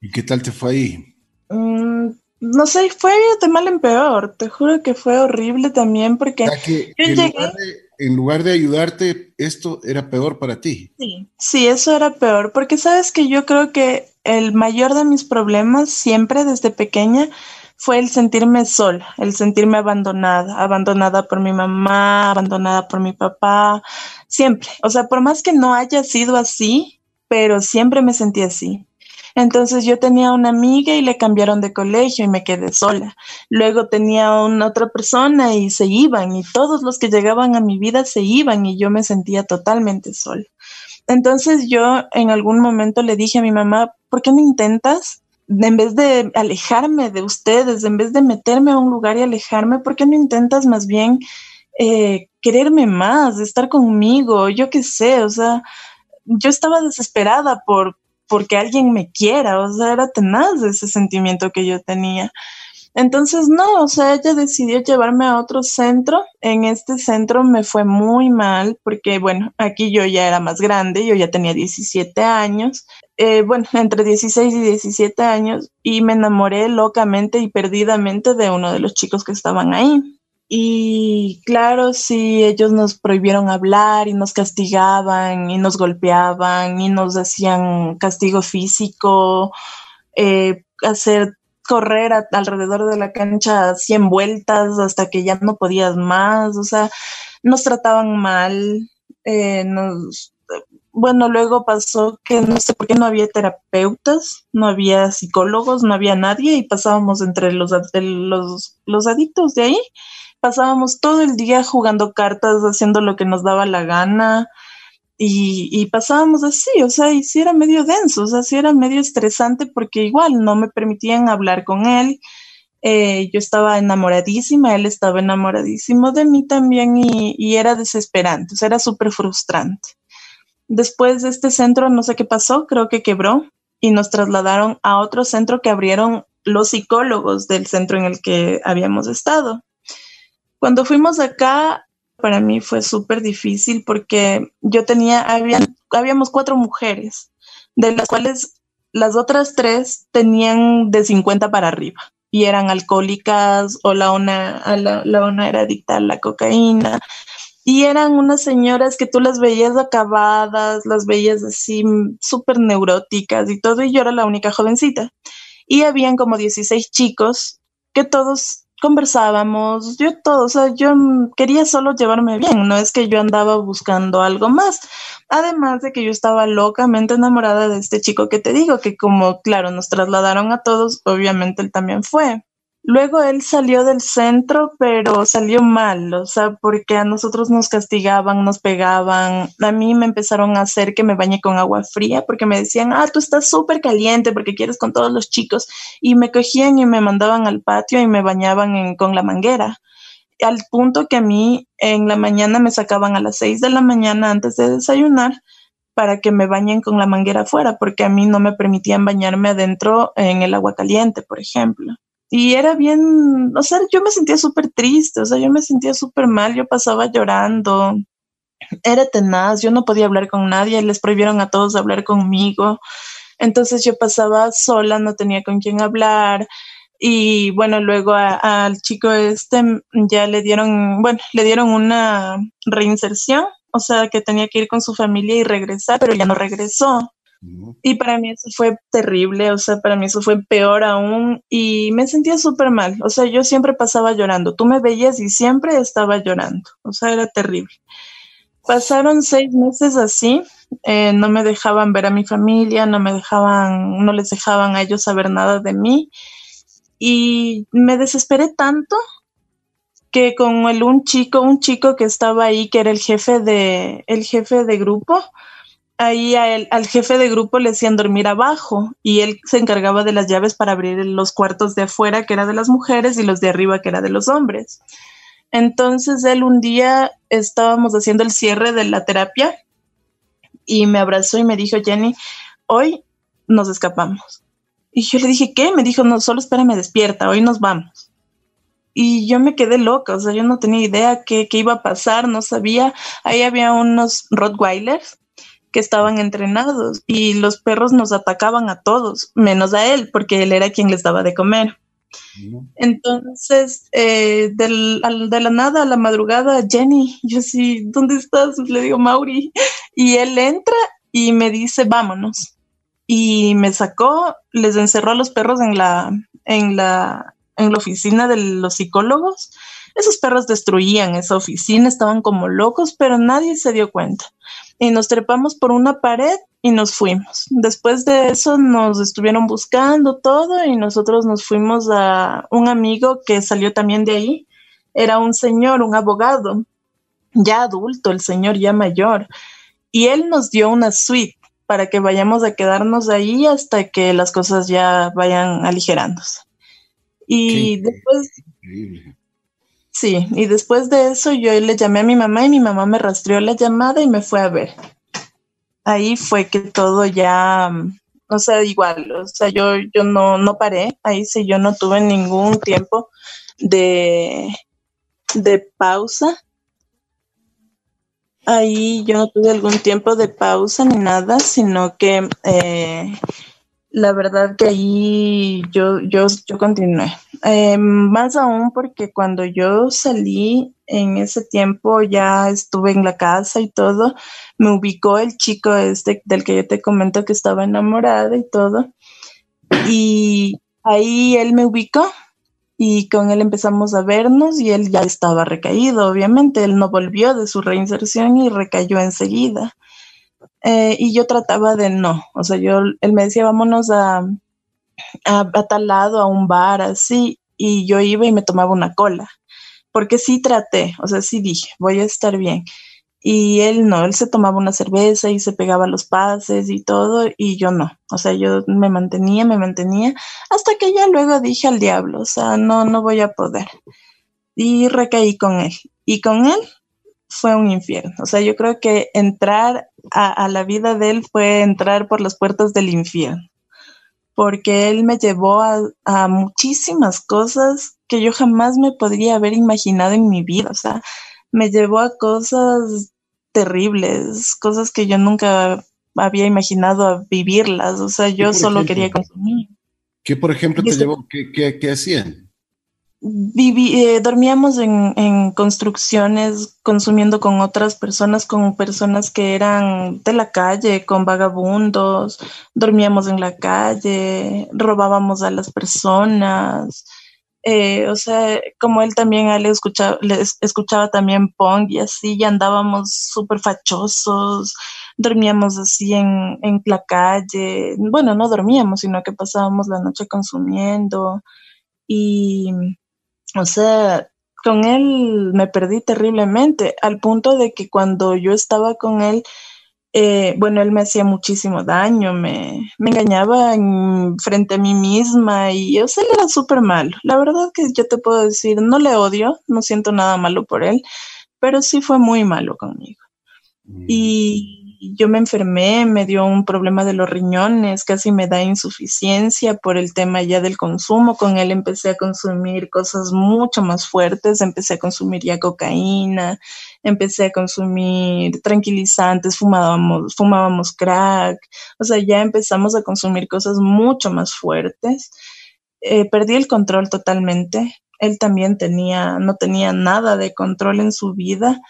¿Y qué tal te fue ahí? Mm, no sé, fue de mal en peor. Te juro que fue horrible también porque yo llegué en lugar de ayudarte, esto era peor para ti. Sí, sí, eso era peor, porque sabes que yo creo que el mayor de mis problemas siempre desde pequeña fue el sentirme sola, el sentirme abandonada, abandonada por mi mamá, abandonada por mi papá, siempre. O sea, por más que no haya sido así, pero siempre me sentí así. Entonces yo tenía una amiga y le cambiaron de colegio y me quedé sola. Luego tenía una otra persona y se iban y todos los que llegaban a mi vida se iban y yo me sentía totalmente sola. Entonces yo en algún momento le dije a mi mamá, ¿por qué no intentas? En vez de alejarme de ustedes, en vez de meterme a un lugar y alejarme, ¿por qué no intentas más bien eh, quererme más, estar conmigo? Yo qué sé, o sea, yo estaba desesperada por, porque alguien me quiera, o sea, era tenaz ese sentimiento que yo tenía. Entonces, no, o sea, ella decidió llevarme a otro centro. En este centro me fue muy mal porque, bueno, aquí yo ya era más grande, yo ya tenía 17 años, eh, bueno, entre 16 y 17 años, y me enamoré locamente y perdidamente de uno de los chicos que estaban ahí. Y claro, sí, ellos nos prohibieron hablar y nos castigaban y nos golpeaban y nos hacían castigo físico, eh, hacer correr alrededor de la cancha 100 vueltas hasta que ya no podías más, o sea, nos trataban mal, eh, nos, bueno, luego pasó que no sé por qué no había terapeutas, no había psicólogos, no había nadie y pasábamos entre los, los, los adictos de ahí pasábamos todo el día jugando cartas, haciendo lo que nos daba la gana y, pasábamos así, o sea, y sí era medio denso, o sea, sí era medio estresante porque igual no me permitían hablar con él. Eh, yo estaba enamoradísima, él estaba enamoradísimo de mí también y, y era desesperante, o sea, era súper frustrante. Después de este centro, no sé qué pasó, creo que quebró y nos trasladaron a otro centro que abrieron los psicólogos del centro en el que habíamos estado. Cuando fuimos acá, para mí fue súper difícil porque yo tenía, habíamos cuatro mujeres, de las cuales las otras tres tenían de 50 para arriba y eran alcohólicas o la una, la, la una era adicta a la cocaína. Y eran unas señoras que tú las veías acabadas, las veías así súper neuróticas y todo, y yo era la única jovencita. Y habían como 16 chicos que todos conversábamos, yo todo, o sea, yo quería solo llevarme bien, no es que yo andaba buscando algo más. Además de que yo estaba locamente enamorada de este chico que te digo, que como, claro, nos trasladaron a todos, obviamente él también fue. Luego él salió del centro, pero salió mal, o sea, porque a nosotros nos castigaban, nos pegaban. A mí me empezaron a hacer que me bañe con agua fría porque me decían, ah, tú estás súper caliente porque quieres con todos los chicos. Y me cogían y me mandaban al patio y me bañaban con la manguera. Al punto que a mí en la mañana me sacaban a las seis de la mañana antes de desayunar para que me bañen con la manguera afuera, porque a mí no me permitían bañarme adentro en el agua caliente, por ejemplo. Y era bien, o sea, yo me sentía súper triste, o sea, yo me sentía súper mal, yo pasaba llorando, era tenaz, yo no podía hablar con nadie, les prohibieron a todos hablar conmigo, entonces yo pasaba sola, no tenía con quién hablar. Y bueno, luego al chico este ya le dieron, bueno, le dieron una reinserción, o sea, que tenía que ir con su familia y regresar, pero ya no regresó. Y para mí eso fue terrible, o sea, para mí eso fue peor aún y me sentía súper mal, o sea, yo siempre pasaba llorando, tú me veías y siempre estaba llorando, o sea, era terrible. Pasaron seis meses así, eh, no me dejaban ver a mi familia, no me dejaban, no les dejaban a ellos saber nada de mí. Y me desesperé tanto que con el un chico, un chico que estaba ahí, que era el jefe de, el jefe de grupo, ahí al jefe de grupo le hacían dormir abajo y él se encargaba de las llaves para abrir los cuartos de afuera, que era de las mujeres, y los de arriba, que era de los hombres. Entonces él un día estábamos haciendo el cierre de la terapia y me abrazó y me dijo, Jenny, hoy nos escapamos. Y yo le dije, ¿qué? Me dijo, no, solo espérame despierta, hoy nos vamos. Y yo me quedé loca, o sea, yo no tenía idea qué, qué iba a pasar, no sabía. Ahí había unos Rottweilers que estaban entrenados y los perros nos atacaban a todos, menos a él, porque él era quien les daba de comer. Entonces, eh, de la nada a la madrugada, Jenny, yo sí, ¿dónde estás? Le digo, Mauri. Y él entra y me dice, vámonos. Y me sacó, les encerró a los perros en la, en la, en la oficina de los psicólogos. Esos perros destruían esa oficina, estaban como locos, pero nadie se dio cuenta y nos trepamos por una pared y nos fuimos. Después de eso nos estuvieron buscando todo y nosotros nos fuimos a un amigo que salió también de ahí. Era un señor, un abogado, ya adulto, el señor ya mayor. Y él nos dio una suite para que vayamos a quedarnos ahí hasta que las cosas ya vayan aligerándose. Y después... Sí, y después de eso yo le llamé a mi mamá y mi mamá me rastreó la llamada y me fue a ver. Ahí fue que todo ya, o sea, igual, o sea, yo, yo no, no paré, ahí sí yo no tuve ningún tiempo de, de pausa. Ahí yo no tuve algún tiempo de pausa ni nada, sino que eh, la verdad que ahí yo, yo, yo continué. Eh, más aún porque cuando yo salí en ese tiempo ya estuve en la casa y todo, me ubicó el chico este del que yo te comento que estaba enamorada y todo. Y ahí él me ubicó y con él empezamos a vernos y él ya estaba recaído, obviamente, él no volvió de su reinserción y recayó enseguida. Eh, y yo trataba de no, o sea, yo, él me decía, vámonos a, a, tal lado, a un bar, así, y yo iba y me tomaba una cola, porque sí traté, o sea, sí dije, voy a estar bien. Y él no, él se tomaba una cerveza y se pegaba los pases y todo, y yo no, o sea, yo me mantenía, me mantenía, hasta que ya luego dije al diablo, o sea, no, no voy a poder. Y recaí con él. Y con él fue un infierno. O sea, yo creo que entrar a, la vida de él fue entrar por las puertas del infierno, porque él me llevó a, muchísimas cosas que yo jamás me podría haber imaginado en mi vida. O sea, me llevó a cosas terribles, cosas que yo nunca había imaginado a vivirlas. O sea, yo solo quería consumir. ¿Qué, por ejemplo, te llevó? ¿Qué, qué hacían? Eh, dormíamos en, construcciones, consumiendo con otras personas, con personas que eran de la calle, con vagabundos, dormíamos en la calle, robábamos a las personas. Eh, o sea, como él también, él escuchaba, escuchaba también punk y así, ya andábamos súper fachosos, dormíamos así en, en la calle. Bueno, no dormíamos, sino que pasábamos la noche consumiendo. Y o sea, con él me perdí terriblemente, al punto de que cuando yo estaba con él, eh, bueno, él me hacía muchísimo daño, me, engañaba frente a mí misma y o sea, él era súper malo. La verdad que yo te puedo decir, no le odio, no siento nada malo por él, pero sí fue muy malo conmigo. Mm. Y yo me enfermé, me dio un problema de los riñones, casi me da insuficiencia por el tema ya del consumo. Con él empecé a consumir cosas mucho más fuertes, empecé a consumir ya cocaína, empecé a consumir tranquilizantes, fumábamos, fumábamos crack, o sea, ya empezamos a consumir cosas mucho más fuertes. Eh, perdí el control totalmente. Él también tenía, no tenía nada de control en su vida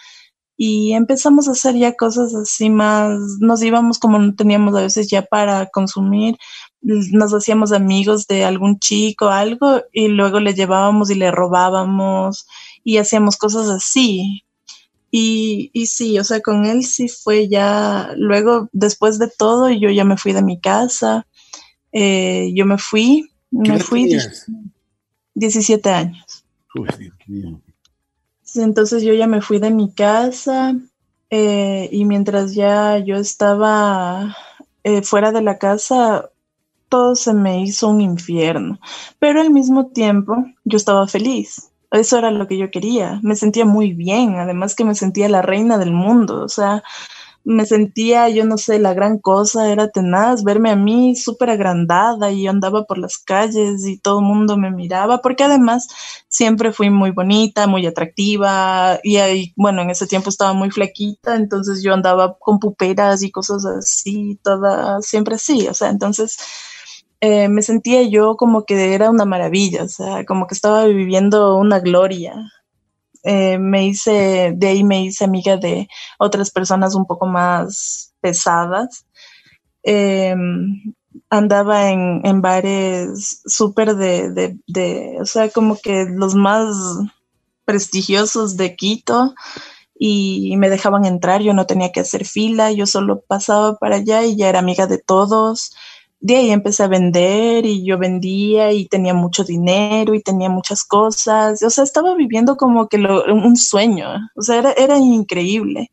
y empezamos a hacer ya cosas así más, nos íbamos como no teníamos a veces ya para consumir, nos hacíamos amigos de algún chico, algo, y luego le llevábamos y le robábamos y hacíamos cosas así. Y, y sí, o sea, con él sí fue ya, luego después de todo yo ya me fui de mi casa, eh, yo me fui, me fui 17 años. Uy, Dios mío. Entonces yo ya me fui de mi casa Eh, y mientras ya yo estaba eh, fuera de la casa, todo se me hizo un infierno. Pero al mismo tiempo, yo estaba feliz. Eso era lo que yo quería. Me sentía muy bien, además que me sentía la reina del mundo. O sea, me sentía, yo no sé, la gran cosa, era tenaz verme a mí súper agrandada y yo andaba por las calles y todo el mundo me miraba, porque además siempre fui muy bonita, muy atractiva y ahí, bueno, en ese tiempo estaba muy flaquita, entonces yo andaba con puperas y cosas así, toda, siempre así, o sea, entonces... Eh, me sentía yo como que era una maravilla, o sea, como que estaba viviendo una gloria, eh, me hice, de ahí me hice amiga de otras personas un poco más pesadas. Em, andaba en, en bares súper de, de, o sea, como que los más prestigiosos de Quito y me dejaban entrar, yo no tenía que hacer fila, yo solo pasaba para allá y ya era amiga de todos de ahí empecé a vender y yo vendía y tenía mucho dinero y tenía muchas cosas. O sea, estaba viviendo como que un sueño. O sea, era, era increíble.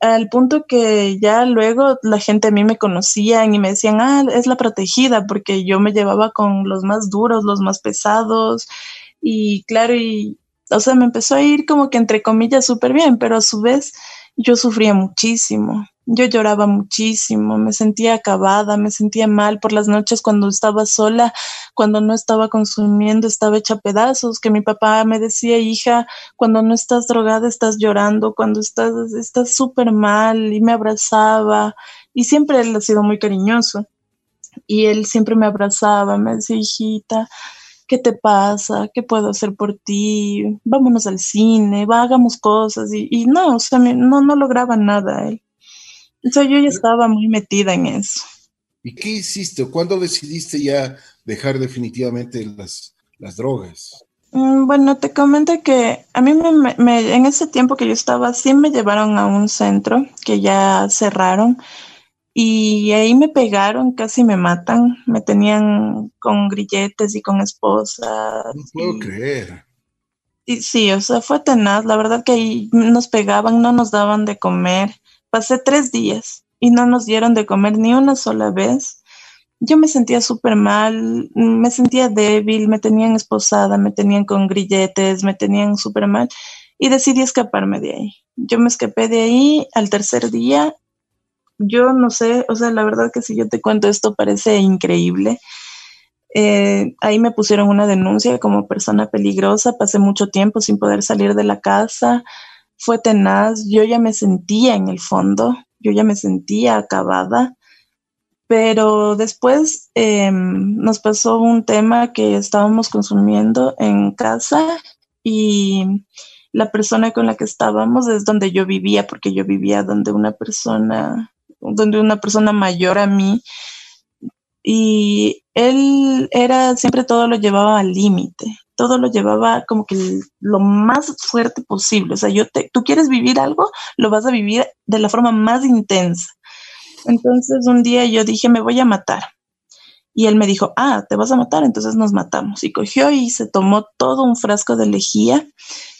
Al punto que ya luego la gente a mí me conocían y me decían, ah, es la protegida, porque yo me llevaba con los más duros, los más pesados. Y claro, y, o sea, me empezó a ir como que entre comillas súper bien, pero a su vez yo sufría muchísimo yo lloraba muchísimo, me sentía acabada, me sentía mal por las noches cuando estaba sola, cuando no estaba consumiendo, estaba hecha pedazos, que mi papá me decía, hija, cuando no estás drogada estás llorando, cuando estás estás súper mal y me abrazaba y siempre él ha sido muy cariñoso y él siempre me abrazaba, me decía, hijita, ¿qué te pasa? ¿Qué puedo hacer por ti? Vámonos al cine, va, hagamos cosas y, y no, o sea, no, no lograba nada él. O sea, yo ya estaba muy metida en eso. ¿Y qué hiciste? ¿Cuándo decidiste ya dejar definitivamente las, las drogas? Mm, bueno, te comento que a mí me, en ese tiempo que yo estaba, sí me llevaron a un centro que ya cerraron y ahí me pegaron, casi me matan, me tenían con grilletes y con esposas. No puedo creer. Y sí, o sea, fue tenaz. La verdad que ahí nos pegaban, no nos daban de comer. Pasé tres días y no nos dieron de comer ni una sola vez. Yo me sentía súper mal, me sentía débil, me tenían esposada, me tenían con grilletes, me tenían súper mal y decidí escaparme de ahí. Yo me escapé de ahí al tercer día. Yo no sé, o sea, la verdad que si yo te cuento esto parece increíble. Eh, ahí me pusieron una denuncia como persona peligrosa, pasé mucho tiempo sin poder salir de la casa, fue tenaz, yo ya me sentía en el fondo, yo ya me sentía acabada, pero después em, nos pasó un tema que estábamos consumiendo en casa y la persona con la que estábamos es donde yo vivía, porque yo vivía donde una persona, donde una persona mayor a mí, y él era, siempre todo lo llevaba al límite, todo lo llevaba como que lo más fuerte posible. O sea, yo te, tú quieres vivir algo, lo vas a vivir de la forma más intensa. Entonces un día yo dije, me voy a matar. Y él me dijo, ah, te vas a matar, entonces nos matamos. Y cogió y se tomó todo un frasco de lejía,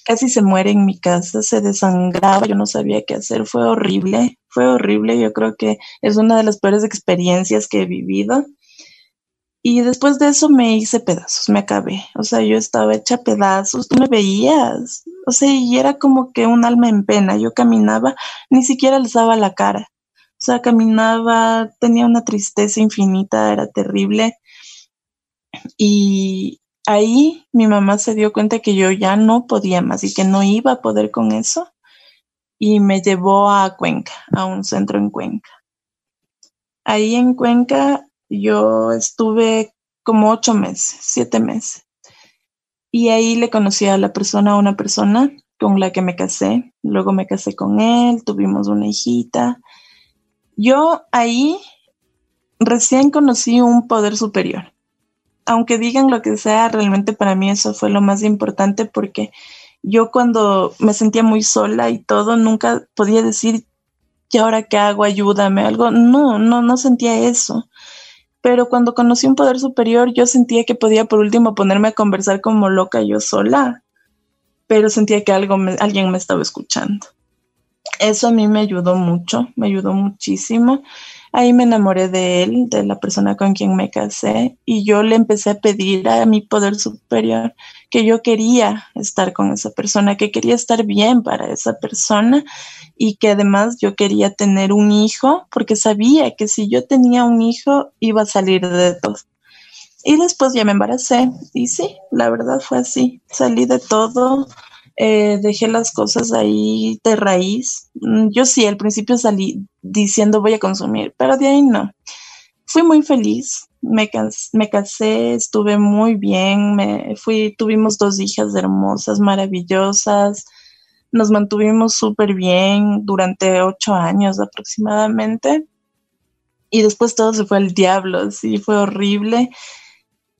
casi se muere en mi casa, se desangraba, yo no sabía qué hacer, fue horrible, fue horrible, yo creo que es una de las peores experiencias que he vivido. Y después de eso me hice pedazos, me acabé. O sea, yo estaba hecha pedazos, tú me veías. O sea, y era como que un alma en pena. Yo caminaba, ni siquiera alzaba la cara. O sea, caminaba, tenía una tristeza infinita, era terrible. Y ahí mi mamá se dio cuenta que yo ya no podía más y que no iba a poder con eso. Y me llevó a Cuenca, a un centro en Cuenca. Ahí en Cuenca yo estuve como ocho meses, siete meses. Y ahí le conocí a la persona, a una persona con la que me casé. Luego me casé con él, tuvimos una hijita. Yo ahí recién conocí un poder superior. Aunque digan lo que sea, realmente para mí eso fue lo más importante porque yo cuando me sentía muy sola y todo, nunca podía decir, ¿y ahora qué hago? Ayúdame, algo. No, no, no sentía eso pero cuando conocí un poder superior yo sentía que podía por último ponerme a conversar como loca yo sola, pero sentía que algo alguien me estaba escuchando. Eso a mí me ayudó mucho, me ayudó muchísimo. Ahí me enamoré de él, de la persona con quien me casé, y yo le empecé a pedir a mi poder superior que yo quería estar con esa persona, que quería estar bien para esa persona y que además yo quería tener un hijo, porque sabía que si yo tenía un hijo iba a salir de todo. Y después ya me embaracé y sí, la verdad fue así, salí de todo, eh, dejé las cosas ahí de raíz. Mm, yo sí, al principio salí diciendo voy a consumir, pero de ahí no. Fui muy feliz, me, me casé, estuve muy bien, me fui, tuvimos dos hijas hermosas, maravillosas, nos mantuvimos súper bien durante ocho años aproximadamente. Y después todo se fue al diablo, sí, fue horrible.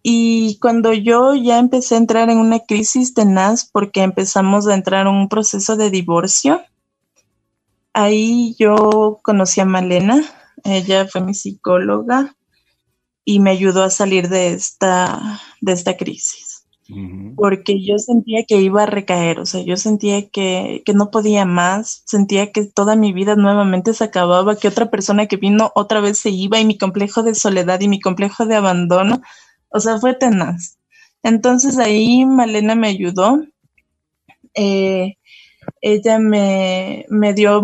Y cuando yo ya empecé a entrar en una crisis tenaz porque empezamos a entrar en un proceso de divorcio, ahí yo conocí a Malena, ella fue mi psicóloga y me ayudó a salir de esta, de esta crisis. Porque yo sentía que iba a recaer, o sea, yo sentía que, que no podía más, sentía que toda mi vida nuevamente se acababa, que otra persona que vino otra vez se iba y mi complejo de soledad y mi complejo de abandono o sea, fue tenaz. Entonces ahí Malena me ayudó. Eh, ella me, dio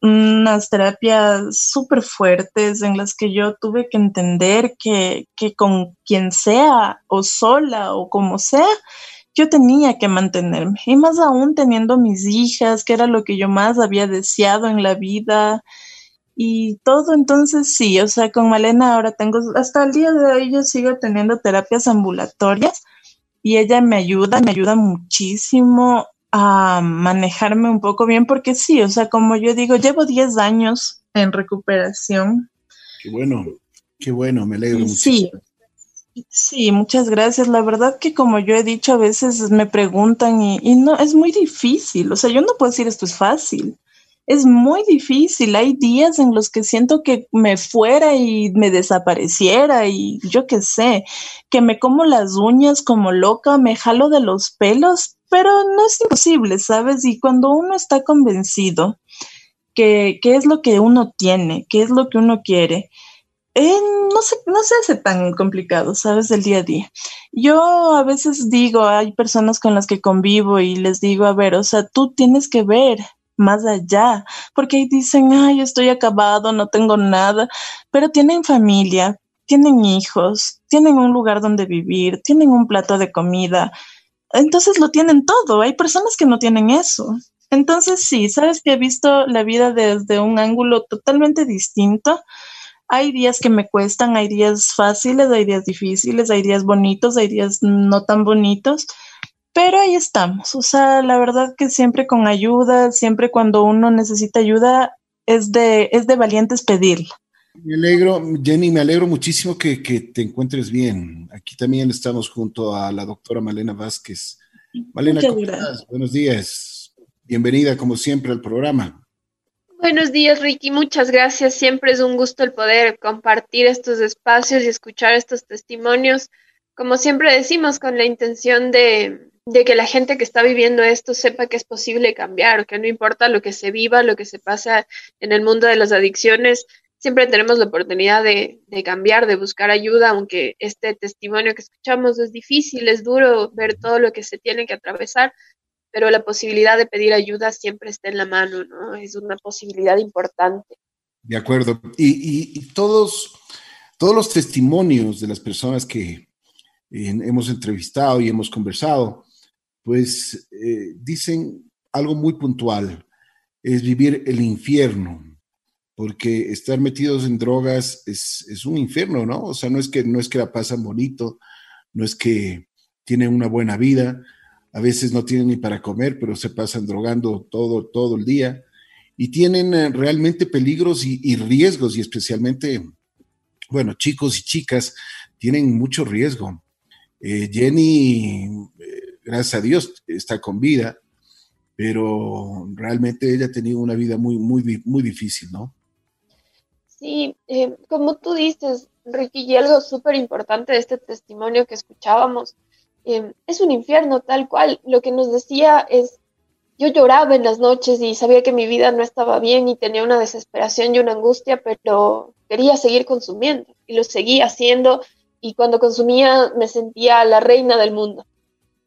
unas terapias súper fuertes en las que yo tuve que entender que, que, con quien sea o sola o como sea, yo tenía que mantenerme. Y más aún teniendo mis hijas, que era lo que yo más había deseado en la vida y todo, entonces sí, o sea, con Malena ahora tengo, hasta el día de hoy yo sigo teniendo terapias ambulatorias y ella me ayuda, me ayuda muchísimo a manejarme un poco bien, porque sí, o sea, como yo digo, llevo 10 años en recuperación. Qué bueno, qué bueno, me alegro mucho. Sí, sí, muchas gracias. La verdad que como yo he dicho, a veces me preguntan y, y no, es muy difícil, o sea, yo no puedo decir esto es fácil es muy difícil. Hay días en los que siento que me fuera y me desapareciera y yo qué sé, que me como las uñas como loca, me jalo de los pelos, pero no es imposible, ¿sabes? Y cuando uno está convencido que, es lo que uno tiene, qué es lo que uno quiere, eh, no, se, no se hace tan complicado, ¿sabes? El día a día. Yo a veces digo, hay personas con las que convivo y les digo, a ver, o sea, tú tienes que ver más allá, porque ahí dicen, ay, estoy acabado, no tengo nada, pero tienen familia, tienen hijos, tienen un lugar donde vivir, tienen un plato de comida, entonces lo tienen todo, hay personas que no tienen eso. Entonces sí, sabes que he visto la vida desde un ángulo totalmente distinto. Hay días que me cuestan, hay días fáciles, hay días difíciles, hay días bonitos, hay días no tan bonitos, pero ahí estamos, o sea, la verdad que siempre con ayuda, siempre cuando uno necesita ayuda, es de, es de valientes pedirla. Me alegro, Jenny, me alegro muchísimo que, te encuentres bien. Aquí también estamos junto a la doctora Malena Vázquez. Malena, ¿cómo estás? Buenos días. Bienvenida, como siempre, al programa. Buenos días, Ricky. Muchas gracias. Siempre es un gusto el poder compartir estos espacios y escuchar estos testimonios. Como siempre decimos, con la intención de, de que la gente que está viviendo esto sepa que es posible cambiar, que no importa lo que se viva, lo que se pasa en el mundo de las adicciones, siempre tenemos la oportunidad de, cambiar, de buscar ayuda, aunque este testimonio que escuchamos es difícil, es duro ver todo lo que se tiene que atravesar, pero la posibilidad de pedir ayuda siempre está en la mano, ¿no? Es una posibilidad importante. De acuerdo. Y, todos, todos los testimonios de las personas que hemos entrevistado y hemos conversado, pues eh, dicen algo muy puntual, es vivir el infierno, porque estar metidos en drogas es, un infierno, ¿no? O sea, no es, que, no es que la pasan bonito, no es que tienen una buena vida, a veces no tienen ni para comer, pero se pasan drogando todo, todo el día y tienen eh, realmente peligros y, riesgos y especialmente, bueno, chicos y chicas tienen mucho riesgo. Eh, Jenny gracias a Dios, está con vida, pero realmente ella ha tenido una vida muy, muy, muy difícil, ¿no? Sí, eh, como tú dices, Ricky, y algo súper importante de este testimonio que escuchábamos, eh, es un infierno tal cual. Lo que nos decía es, yo lloraba en las noches y sabía que mi vida no estaba bien y tenía una desesperación y una angustia, pero quería seguir consumiendo y lo seguía haciendo y cuando consumía me sentía la reina del mundo.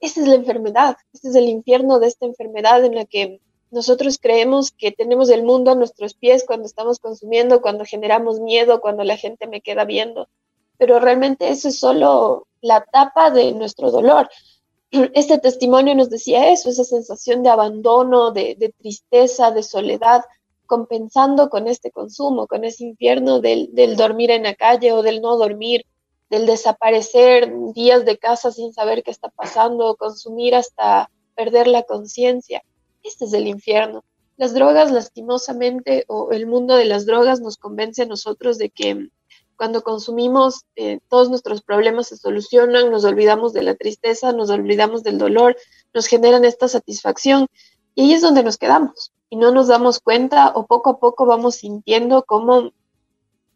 Esa es la enfermedad, ese es el infierno de esta enfermedad en la que nosotros creemos que tenemos el mundo a nuestros pies cuando estamos consumiendo, cuando generamos miedo, cuando la gente me queda viendo, pero realmente eso es solo la tapa de nuestro dolor. Este testimonio nos decía eso, esa sensación de abandono, de, tristeza, de soledad, compensando con este consumo, con ese infierno del dormir en la calle o del no dormir, del desaparecer días de casa sin saber qué está pasando, consumir hasta perder la conciencia. Este es el infierno. Las drogas, lastimosamente, o el mundo de las drogas nos convence a nosotros de que cuando consumimos, eh, todos nuestros problemas se solucionan, nos olvidamos de la tristeza, nos olvidamos del dolor, nos generan esta satisfacción y ahí es donde nos quedamos y no nos damos cuenta o poco a poco vamos sintiendo cómo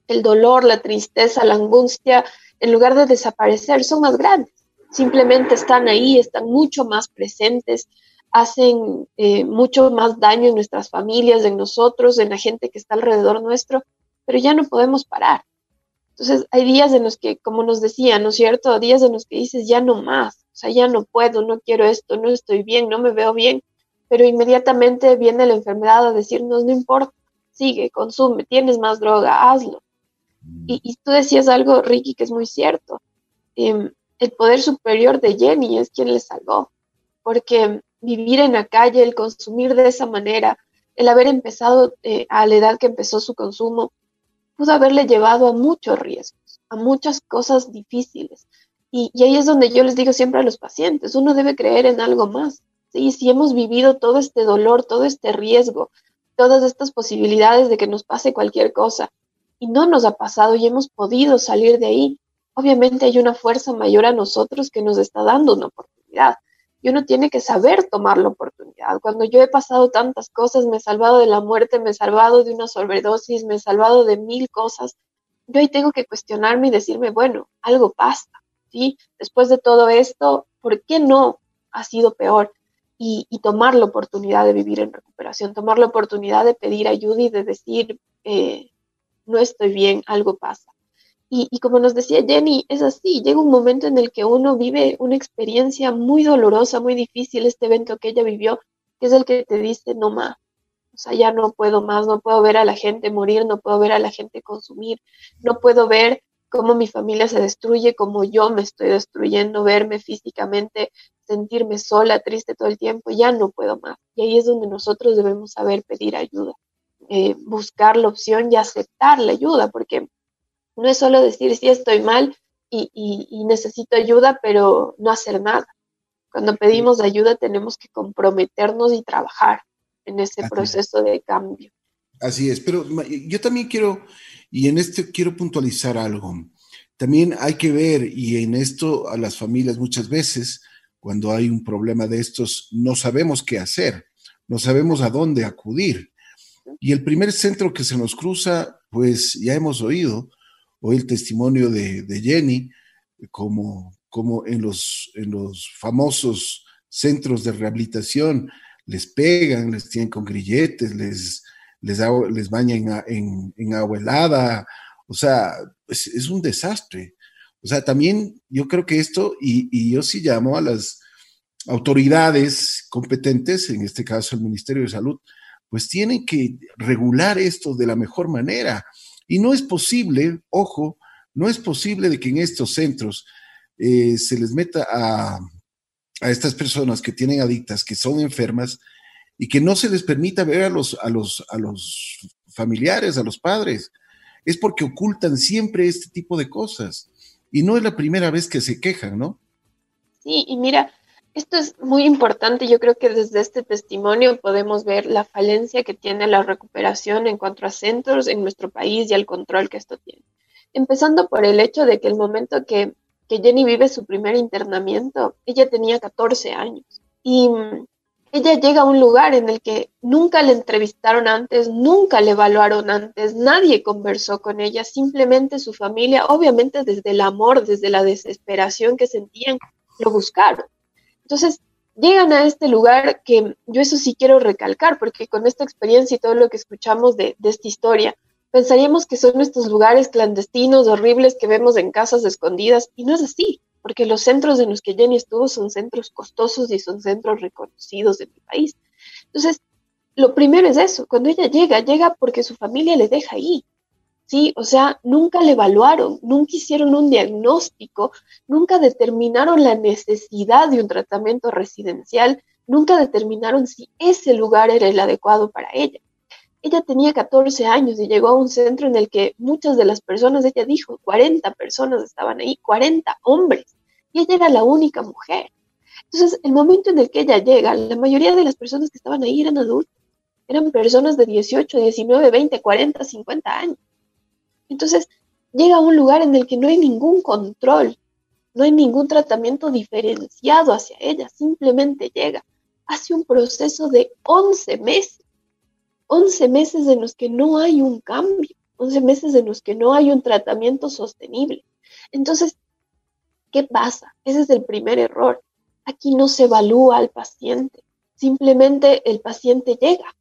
el dolor, la tristeza, la angustia, en lugar de desaparecer, son más grandes. Simplemente están ahí, están mucho más presentes, hacen eh, mucho más daño en nuestras familias, en nosotros, en la gente que está alrededor nuestro, pero ya no podemos parar. Entonces, hay días en los que, como nos decía, ¿no es cierto? Días en los que dices, ya no más, o sea, ya no puedo, no quiero esto, no estoy bien, no me veo bien, pero inmediatamente viene la enfermedad a decirnos, no importa, sigue, consume, tienes más droga, hazlo. Y, y tú decías algo, Ricky, que es muy cierto. Em, el poder superior de Jenny es quien le salvó, porque vivir en la calle, el consumir de esa manera, el haber empezado eh, a la edad que empezó su consumo, pudo haberle llevado a muchos riesgos, a muchas cosas difíciles. Y, ahí es donde yo les digo siempre a los pacientes, uno debe creer en algo más. ¿sí? Si hemos vivido todo este dolor, todo este riesgo, todas estas posibilidades de que nos pase cualquier cosa, y no nos ha pasado y hemos podido salir de ahí, obviamente hay una fuerza mayor a nosotros que nos está dando una oportunidad y uno tiene que saber tomar la oportunidad. Cuando yo he pasado tantas cosas, me he salvado de la muerte, me he salvado de una sobredosis, me he salvado de mil cosas, yo ahí tengo que cuestionarme y decirme, bueno, algo pasa, ¿sí? Después de todo esto, ¿por qué no ha sido peor? Y, tomar la oportunidad de vivir en recuperación, tomar la oportunidad de pedir ayuda y de decir, eh, no estoy bien, algo pasa. Y, como nos decía Jenny, es así, llega un momento en el que uno vive una experiencia muy dolorosa, muy difícil, este evento que ella vivió, que es el que te dice, no más, o sea, ya no puedo más, no puedo ver a la gente morir, no puedo ver a la gente consumir, no puedo ver cómo mi familia se destruye, cómo yo me estoy destruyendo, verme físicamente, sentirme sola, triste todo el tiempo, ya no puedo más. Y ahí es donde nosotros debemos saber pedir ayuda, eh, buscar la opción y aceptar la ayuda, porque no es solo decir, sí, estoy mal y, necesito ayuda, pero no hacer nada. Cuando pedimos ayuda tenemos que comprometernos y trabajar en ese proceso de cambio. Así es, pero yo también quiero, y en este quiero puntualizar algo. También hay que ver, y en esto a las familias muchas veces, cuando hay un problema de estos, no sabemos qué hacer, no sabemos a dónde acudir. Y el primer centro que se nos cruza, pues ya hemos oído, Hoy el testimonio de, Jenny, como, como en, los, en los famosos centros de rehabilitación, les pegan, les tienen con grilletes, les, les, les bañan en, en, agua helada, o sea, es, un desastre. O sea, también yo creo que esto, y, y, yo sí llamo a las autoridades competentes, en este caso el Ministerio de Salud, pues tienen que regular esto de la mejor manera. Y no es posible, ojo, no es posible de que en estos centros eh, se les meta a, estas personas que tienen adictas, que son enfermas, y que no se les permita ver a los, a los, a los familiares, a los padres. Es porque ocultan siempre este tipo de cosas. Y no es la primera vez que se quejan, ¿no? Sí, y mira, esto es muy importante. Yo creo que desde este testimonio podemos ver la falencia que tiene la recuperación en cuanto a centros en nuestro país y el control que esto tiene. Empezando por el hecho de que el momento que, que Jenny vive su primer internamiento, ella tenía 14 años y mm, ella llega a un lugar en el que nunca le entrevistaron antes, nunca le evaluaron antes, nadie conversó con ella, simplemente su familia, obviamente desde el amor, desde la desesperación que sentían, lo buscaron. Entonces, llegan a este lugar que yo eso sí quiero recalcar, porque con esta experiencia y todo lo que escuchamos de, esta historia, pensaríamos que son estos lugares clandestinos, horribles que vemos en casas escondidas, y no es así, porque los centros en los que Jenny estuvo son centros costosos y son centros reconocidos de mi país. Entonces, lo primero es eso, cuando ella llega, llega porque su familia le deja ahí. Sí, o sea, nunca le evaluaron, nunca hicieron un diagnóstico, nunca determinaron la necesidad de un tratamiento residencial, nunca determinaron si ese lugar era el adecuado para ella. Ella tenía 14 años y llegó a un centro en el que muchas de las personas, ella dijo, 40 personas estaban ahí, 40 hombres, y ella era la única mujer. Entonces, el momento en el que ella llega, la mayoría de las personas que estaban ahí eran adultos, eran personas de 18, 19, 20, 40, 50 años. Entonces, llega a un lugar en el que no hay ningún control, no hay ningún tratamiento diferenciado hacia ella, simplemente llega. Hace un proceso de 11 meses, 11 meses en los que no hay un cambio, 11 meses en los que no hay un tratamiento sostenible. Entonces, ¿qué pasa? Ese es el primer error. Aquí no se evalúa al paciente, simplemente el paciente llega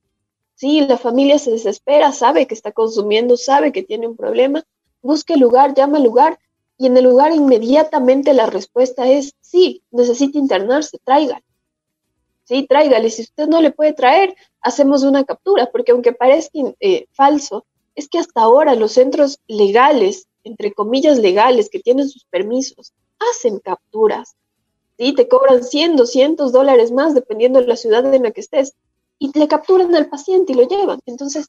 Sí, la familia se desespera, sabe que está consumiendo, sabe que tiene un problema, busque lugar, llama al lugar y en el lugar inmediatamente la respuesta es sí, necesita internarse, tráigale. Sí, tráigale. Si usted no le puede traer, hacemos una captura, porque aunque parezca eh, falso, es que hasta ahora los centros legales, entre comillas legales, que tienen sus permisos, hacen capturas. Sí, te cobran 100, 200 dólares más dependiendo de la ciudad en la que estés y le capturan al paciente y lo llevan. Entonces,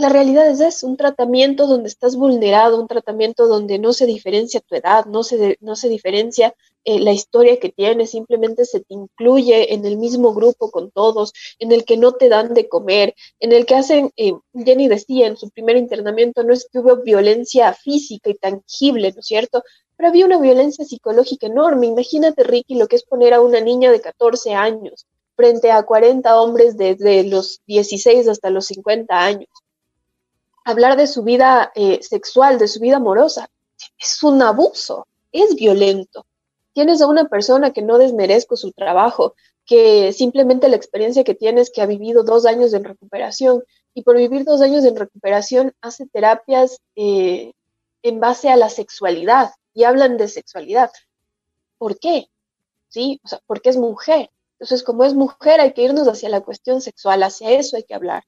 la realidad es eso, un tratamiento donde estás vulnerado, un tratamiento donde no se diferencia tu edad, no se, no se diferencia eh, la historia que tienes, simplemente se te incluye en el mismo grupo con todos, en el que no te dan de comer, en el que hacen, eh, Jenny decía en su primer internamiento, no es que hubo violencia física y tangible, ¿no es cierto? Pero había una violencia psicológica enorme. Imagínate, Ricky, lo que es poner a una niña de 14 años frente a 40 hombres desde los 16 hasta los 50 años. Hablar de su vida eh, sexual, de su vida amorosa, es un abuso, es violento. Tienes a una persona que no desmerezco su trabajo, que simplemente la experiencia que tienes que ha vivido dos años en recuperación y por vivir dos años en recuperación hace terapias eh, en base a la sexualidad y hablan de sexualidad. ¿Por qué? ¿Sí? O sea, porque es mujer. Entonces, como es mujer, hay que irnos hacia la cuestión sexual, hacia eso hay que hablar.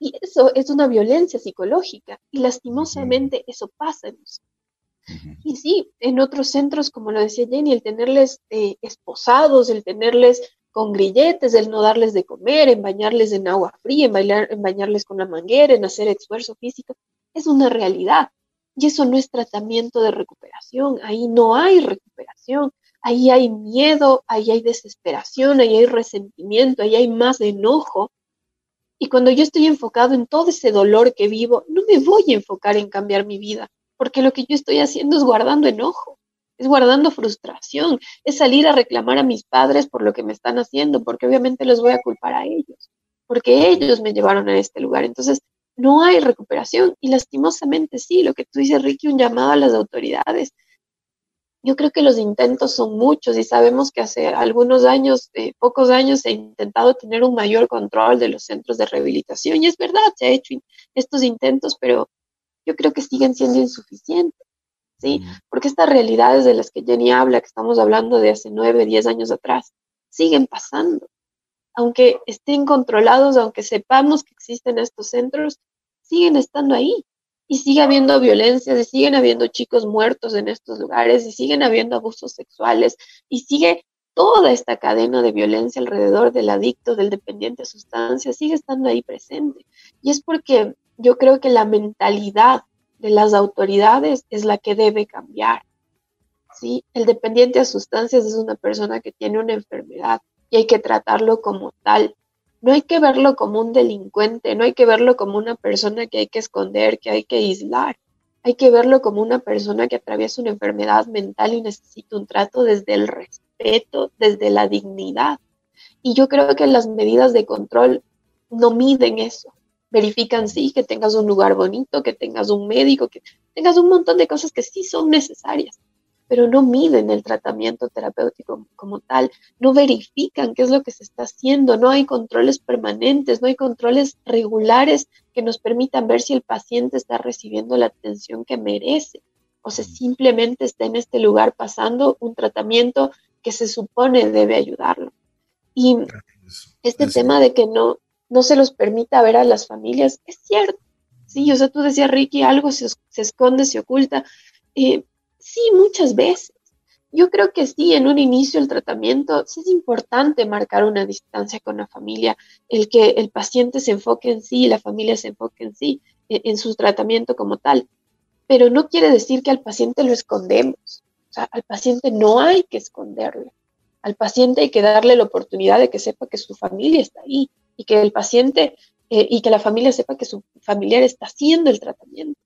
Y eso es una violencia psicológica y lastimosamente eso pasa en Y sí, en otros centros, como lo decía Jenny, el tenerles eh, esposados, el tenerles con grilletes, el no darles de comer, en bañarles en agua fría, en, bailar, en bañarles con la manguera, en hacer esfuerzo físico, es una realidad. Y eso no es tratamiento de recuperación, ahí no hay recuperación, ahí hay miedo, ahí hay desesperación, ahí hay resentimiento, ahí hay más enojo. Y cuando yo estoy enfocado en todo ese dolor que vivo, no me voy a enfocar en cambiar mi vida, porque lo que yo estoy haciendo es guardando enojo, es guardando frustración, es salir a reclamar a mis padres por lo que me están haciendo, porque obviamente los voy a culpar a ellos, porque ellos me llevaron a este lugar. Entonces, no hay recuperación y lastimosamente sí, lo que tú dices, Ricky, un llamado a las autoridades yo creo que los intentos son muchos y sabemos que hace algunos años, eh, pocos años, se ha intentado tener un mayor control de los centros de rehabilitación y es verdad, se ha hecho estos intentos, pero yo creo que siguen siendo insuficientes, ¿sí? Porque estas realidades de las que Jenny habla, que estamos hablando de hace nueve, diez años atrás, siguen pasando. Aunque estén controlados, aunque sepamos que existen estos centros, siguen estando ahí y sigue habiendo violencia, y siguen habiendo chicos muertos en estos lugares, y siguen habiendo abusos sexuales, y sigue toda esta cadena de violencia alrededor del adicto, del dependiente a sustancias, sigue estando ahí presente. Y es porque yo creo que la mentalidad de las autoridades es la que debe cambiar. ¿sí? El dependiente a sustancias es una persona que tiene una enfermedad y hay que tratarlo como tal no hay que verlo como un delincuente, no hay que verlo como una persona que hay que esconder, que hay que aislar. Hay que verlo como una persona que atraviesa una enfermedad mental y necesita un trato desde el respeto, desde la dignidad. Y yo creo que las medidas de control no miden eso. Verifican, sí, que tengas un lugar bonito, que tengas un médico, que tengas un montón de cosas que sí son necesarias. Pero no miden el tratamiento terapéutico como tal, no verifican qué es lo que se está haciendo, no hay controles permanentes, no hay controles regulares que nos permitan ver si el paciente está recibiendo la atención que merece o se simplemente está en este lugar pasando un tratamiento que se supone debe ayudarlo. Y este tema de que no, no se los permita ver a las familias es cierto. Sí, o sea, tú decías, Ricky, algo se, esconde, se oculta. Eh, sí, muchas veces. Yo creo que sí, en un inicio del tratamiento sí es importante marcar una distancia con la familia, el que el paciente se enfoque en sí la familia se enfoque en sí, en, en su tratamiento como tal. Pero no quiere decir que al paciente lo escondemos. Al paciente no hay que esconderlo. Al paciente hay que darle la oportunidad de que sepa que su familia está ahí y que el paciente eh, y que la familia sepa que su familiar está haciendo el tratamiento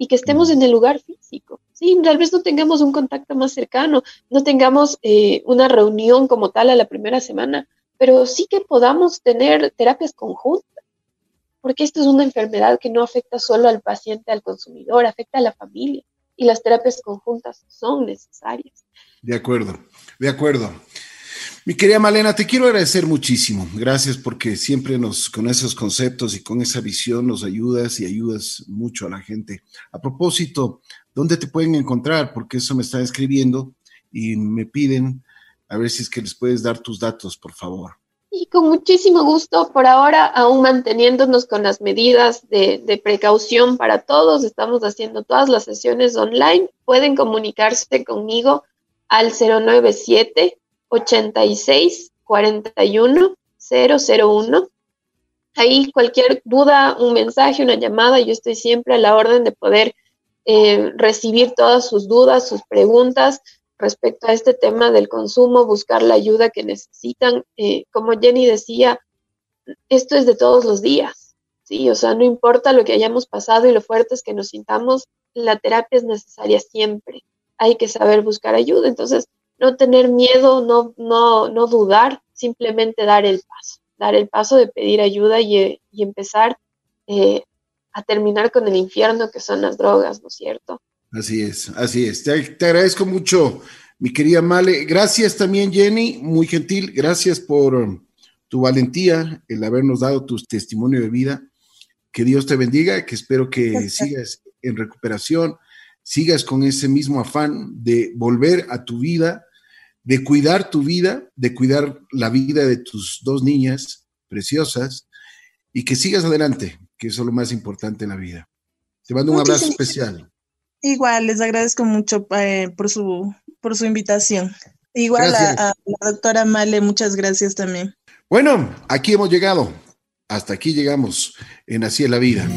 y que estemos en el lugar físico. Sí, tal vez no tengamos un contacto más cercano, no tengamos eh, una reunión como tal a la primera semana, pero sí que podamos tener terapias conjuntas, porque esto es una enfermedad que no afecta solo al paciente, al consumidor, afecta a la familia y las terapias conjuntas son necesarias. De acuerdo, de acuerdo. Mi querida Malena, te quiero agradecer muchísimo. Gracias porque siempre nos, con esos conceptos y con esa visión nos ayudas y ayudas mucho a la gente. A propósito, ¿dónde te pueden encontrar? Porque eso me está escribiendo y me piden a ver si es que les puedes dar tus datos, por favor. Y con muchísimo gusto, por ahora aún manteniéndonos con las medidas de, de, precaución para todos, estamos haciendo todas las sesiones online. Pueden comunicarse conmigo al 097 86 41 001. Ahí cualquier duda, un mensaje, una llamada, yo estoy siempre a la orden de poder eh, recibir todas sus dudas, sus preguntas respecto a este tema del consumo, buscar la ayuda que necesitan. Eh, como Jenny decía, esto es de todos los días, ¿sí? O sea, no importa lo que hayamos pasado y lo fuertes que nos sintamos, la terapia es necesaria siempre. Hay que saber buscar ayuda. Entonces, no tener miedo, no, no, no dudar, simplemente dar el paso, dar el paso de pedir ayuda y, empezar eh, a terminar con el infierno que son las drogas, ¿no es cierto? Así es, así es. Te, te, agradezco mucho, mi querida Male. Gracias también, Jenny, muy gentil. Gracias por tu valentía, el habernos dado tu testimonio de vida. Que Dios te bendiga, que espero que sigas en recuperación, sigas con ese mismo afán de volver a tu vida, de cuidar tu vida, de cuidar la vida de tus dos niñas preciosas y que sigas adelante, que eso es lo más importante en la vida. Te mando un abrazo especial. Igual, les agradezco mucho eh, por, su, por su invitación. Igual a, a, la doctora Male, muchas gracias también. Bueno, aquí hemos llegado. Hasta aquí llegamos en Así es la vida.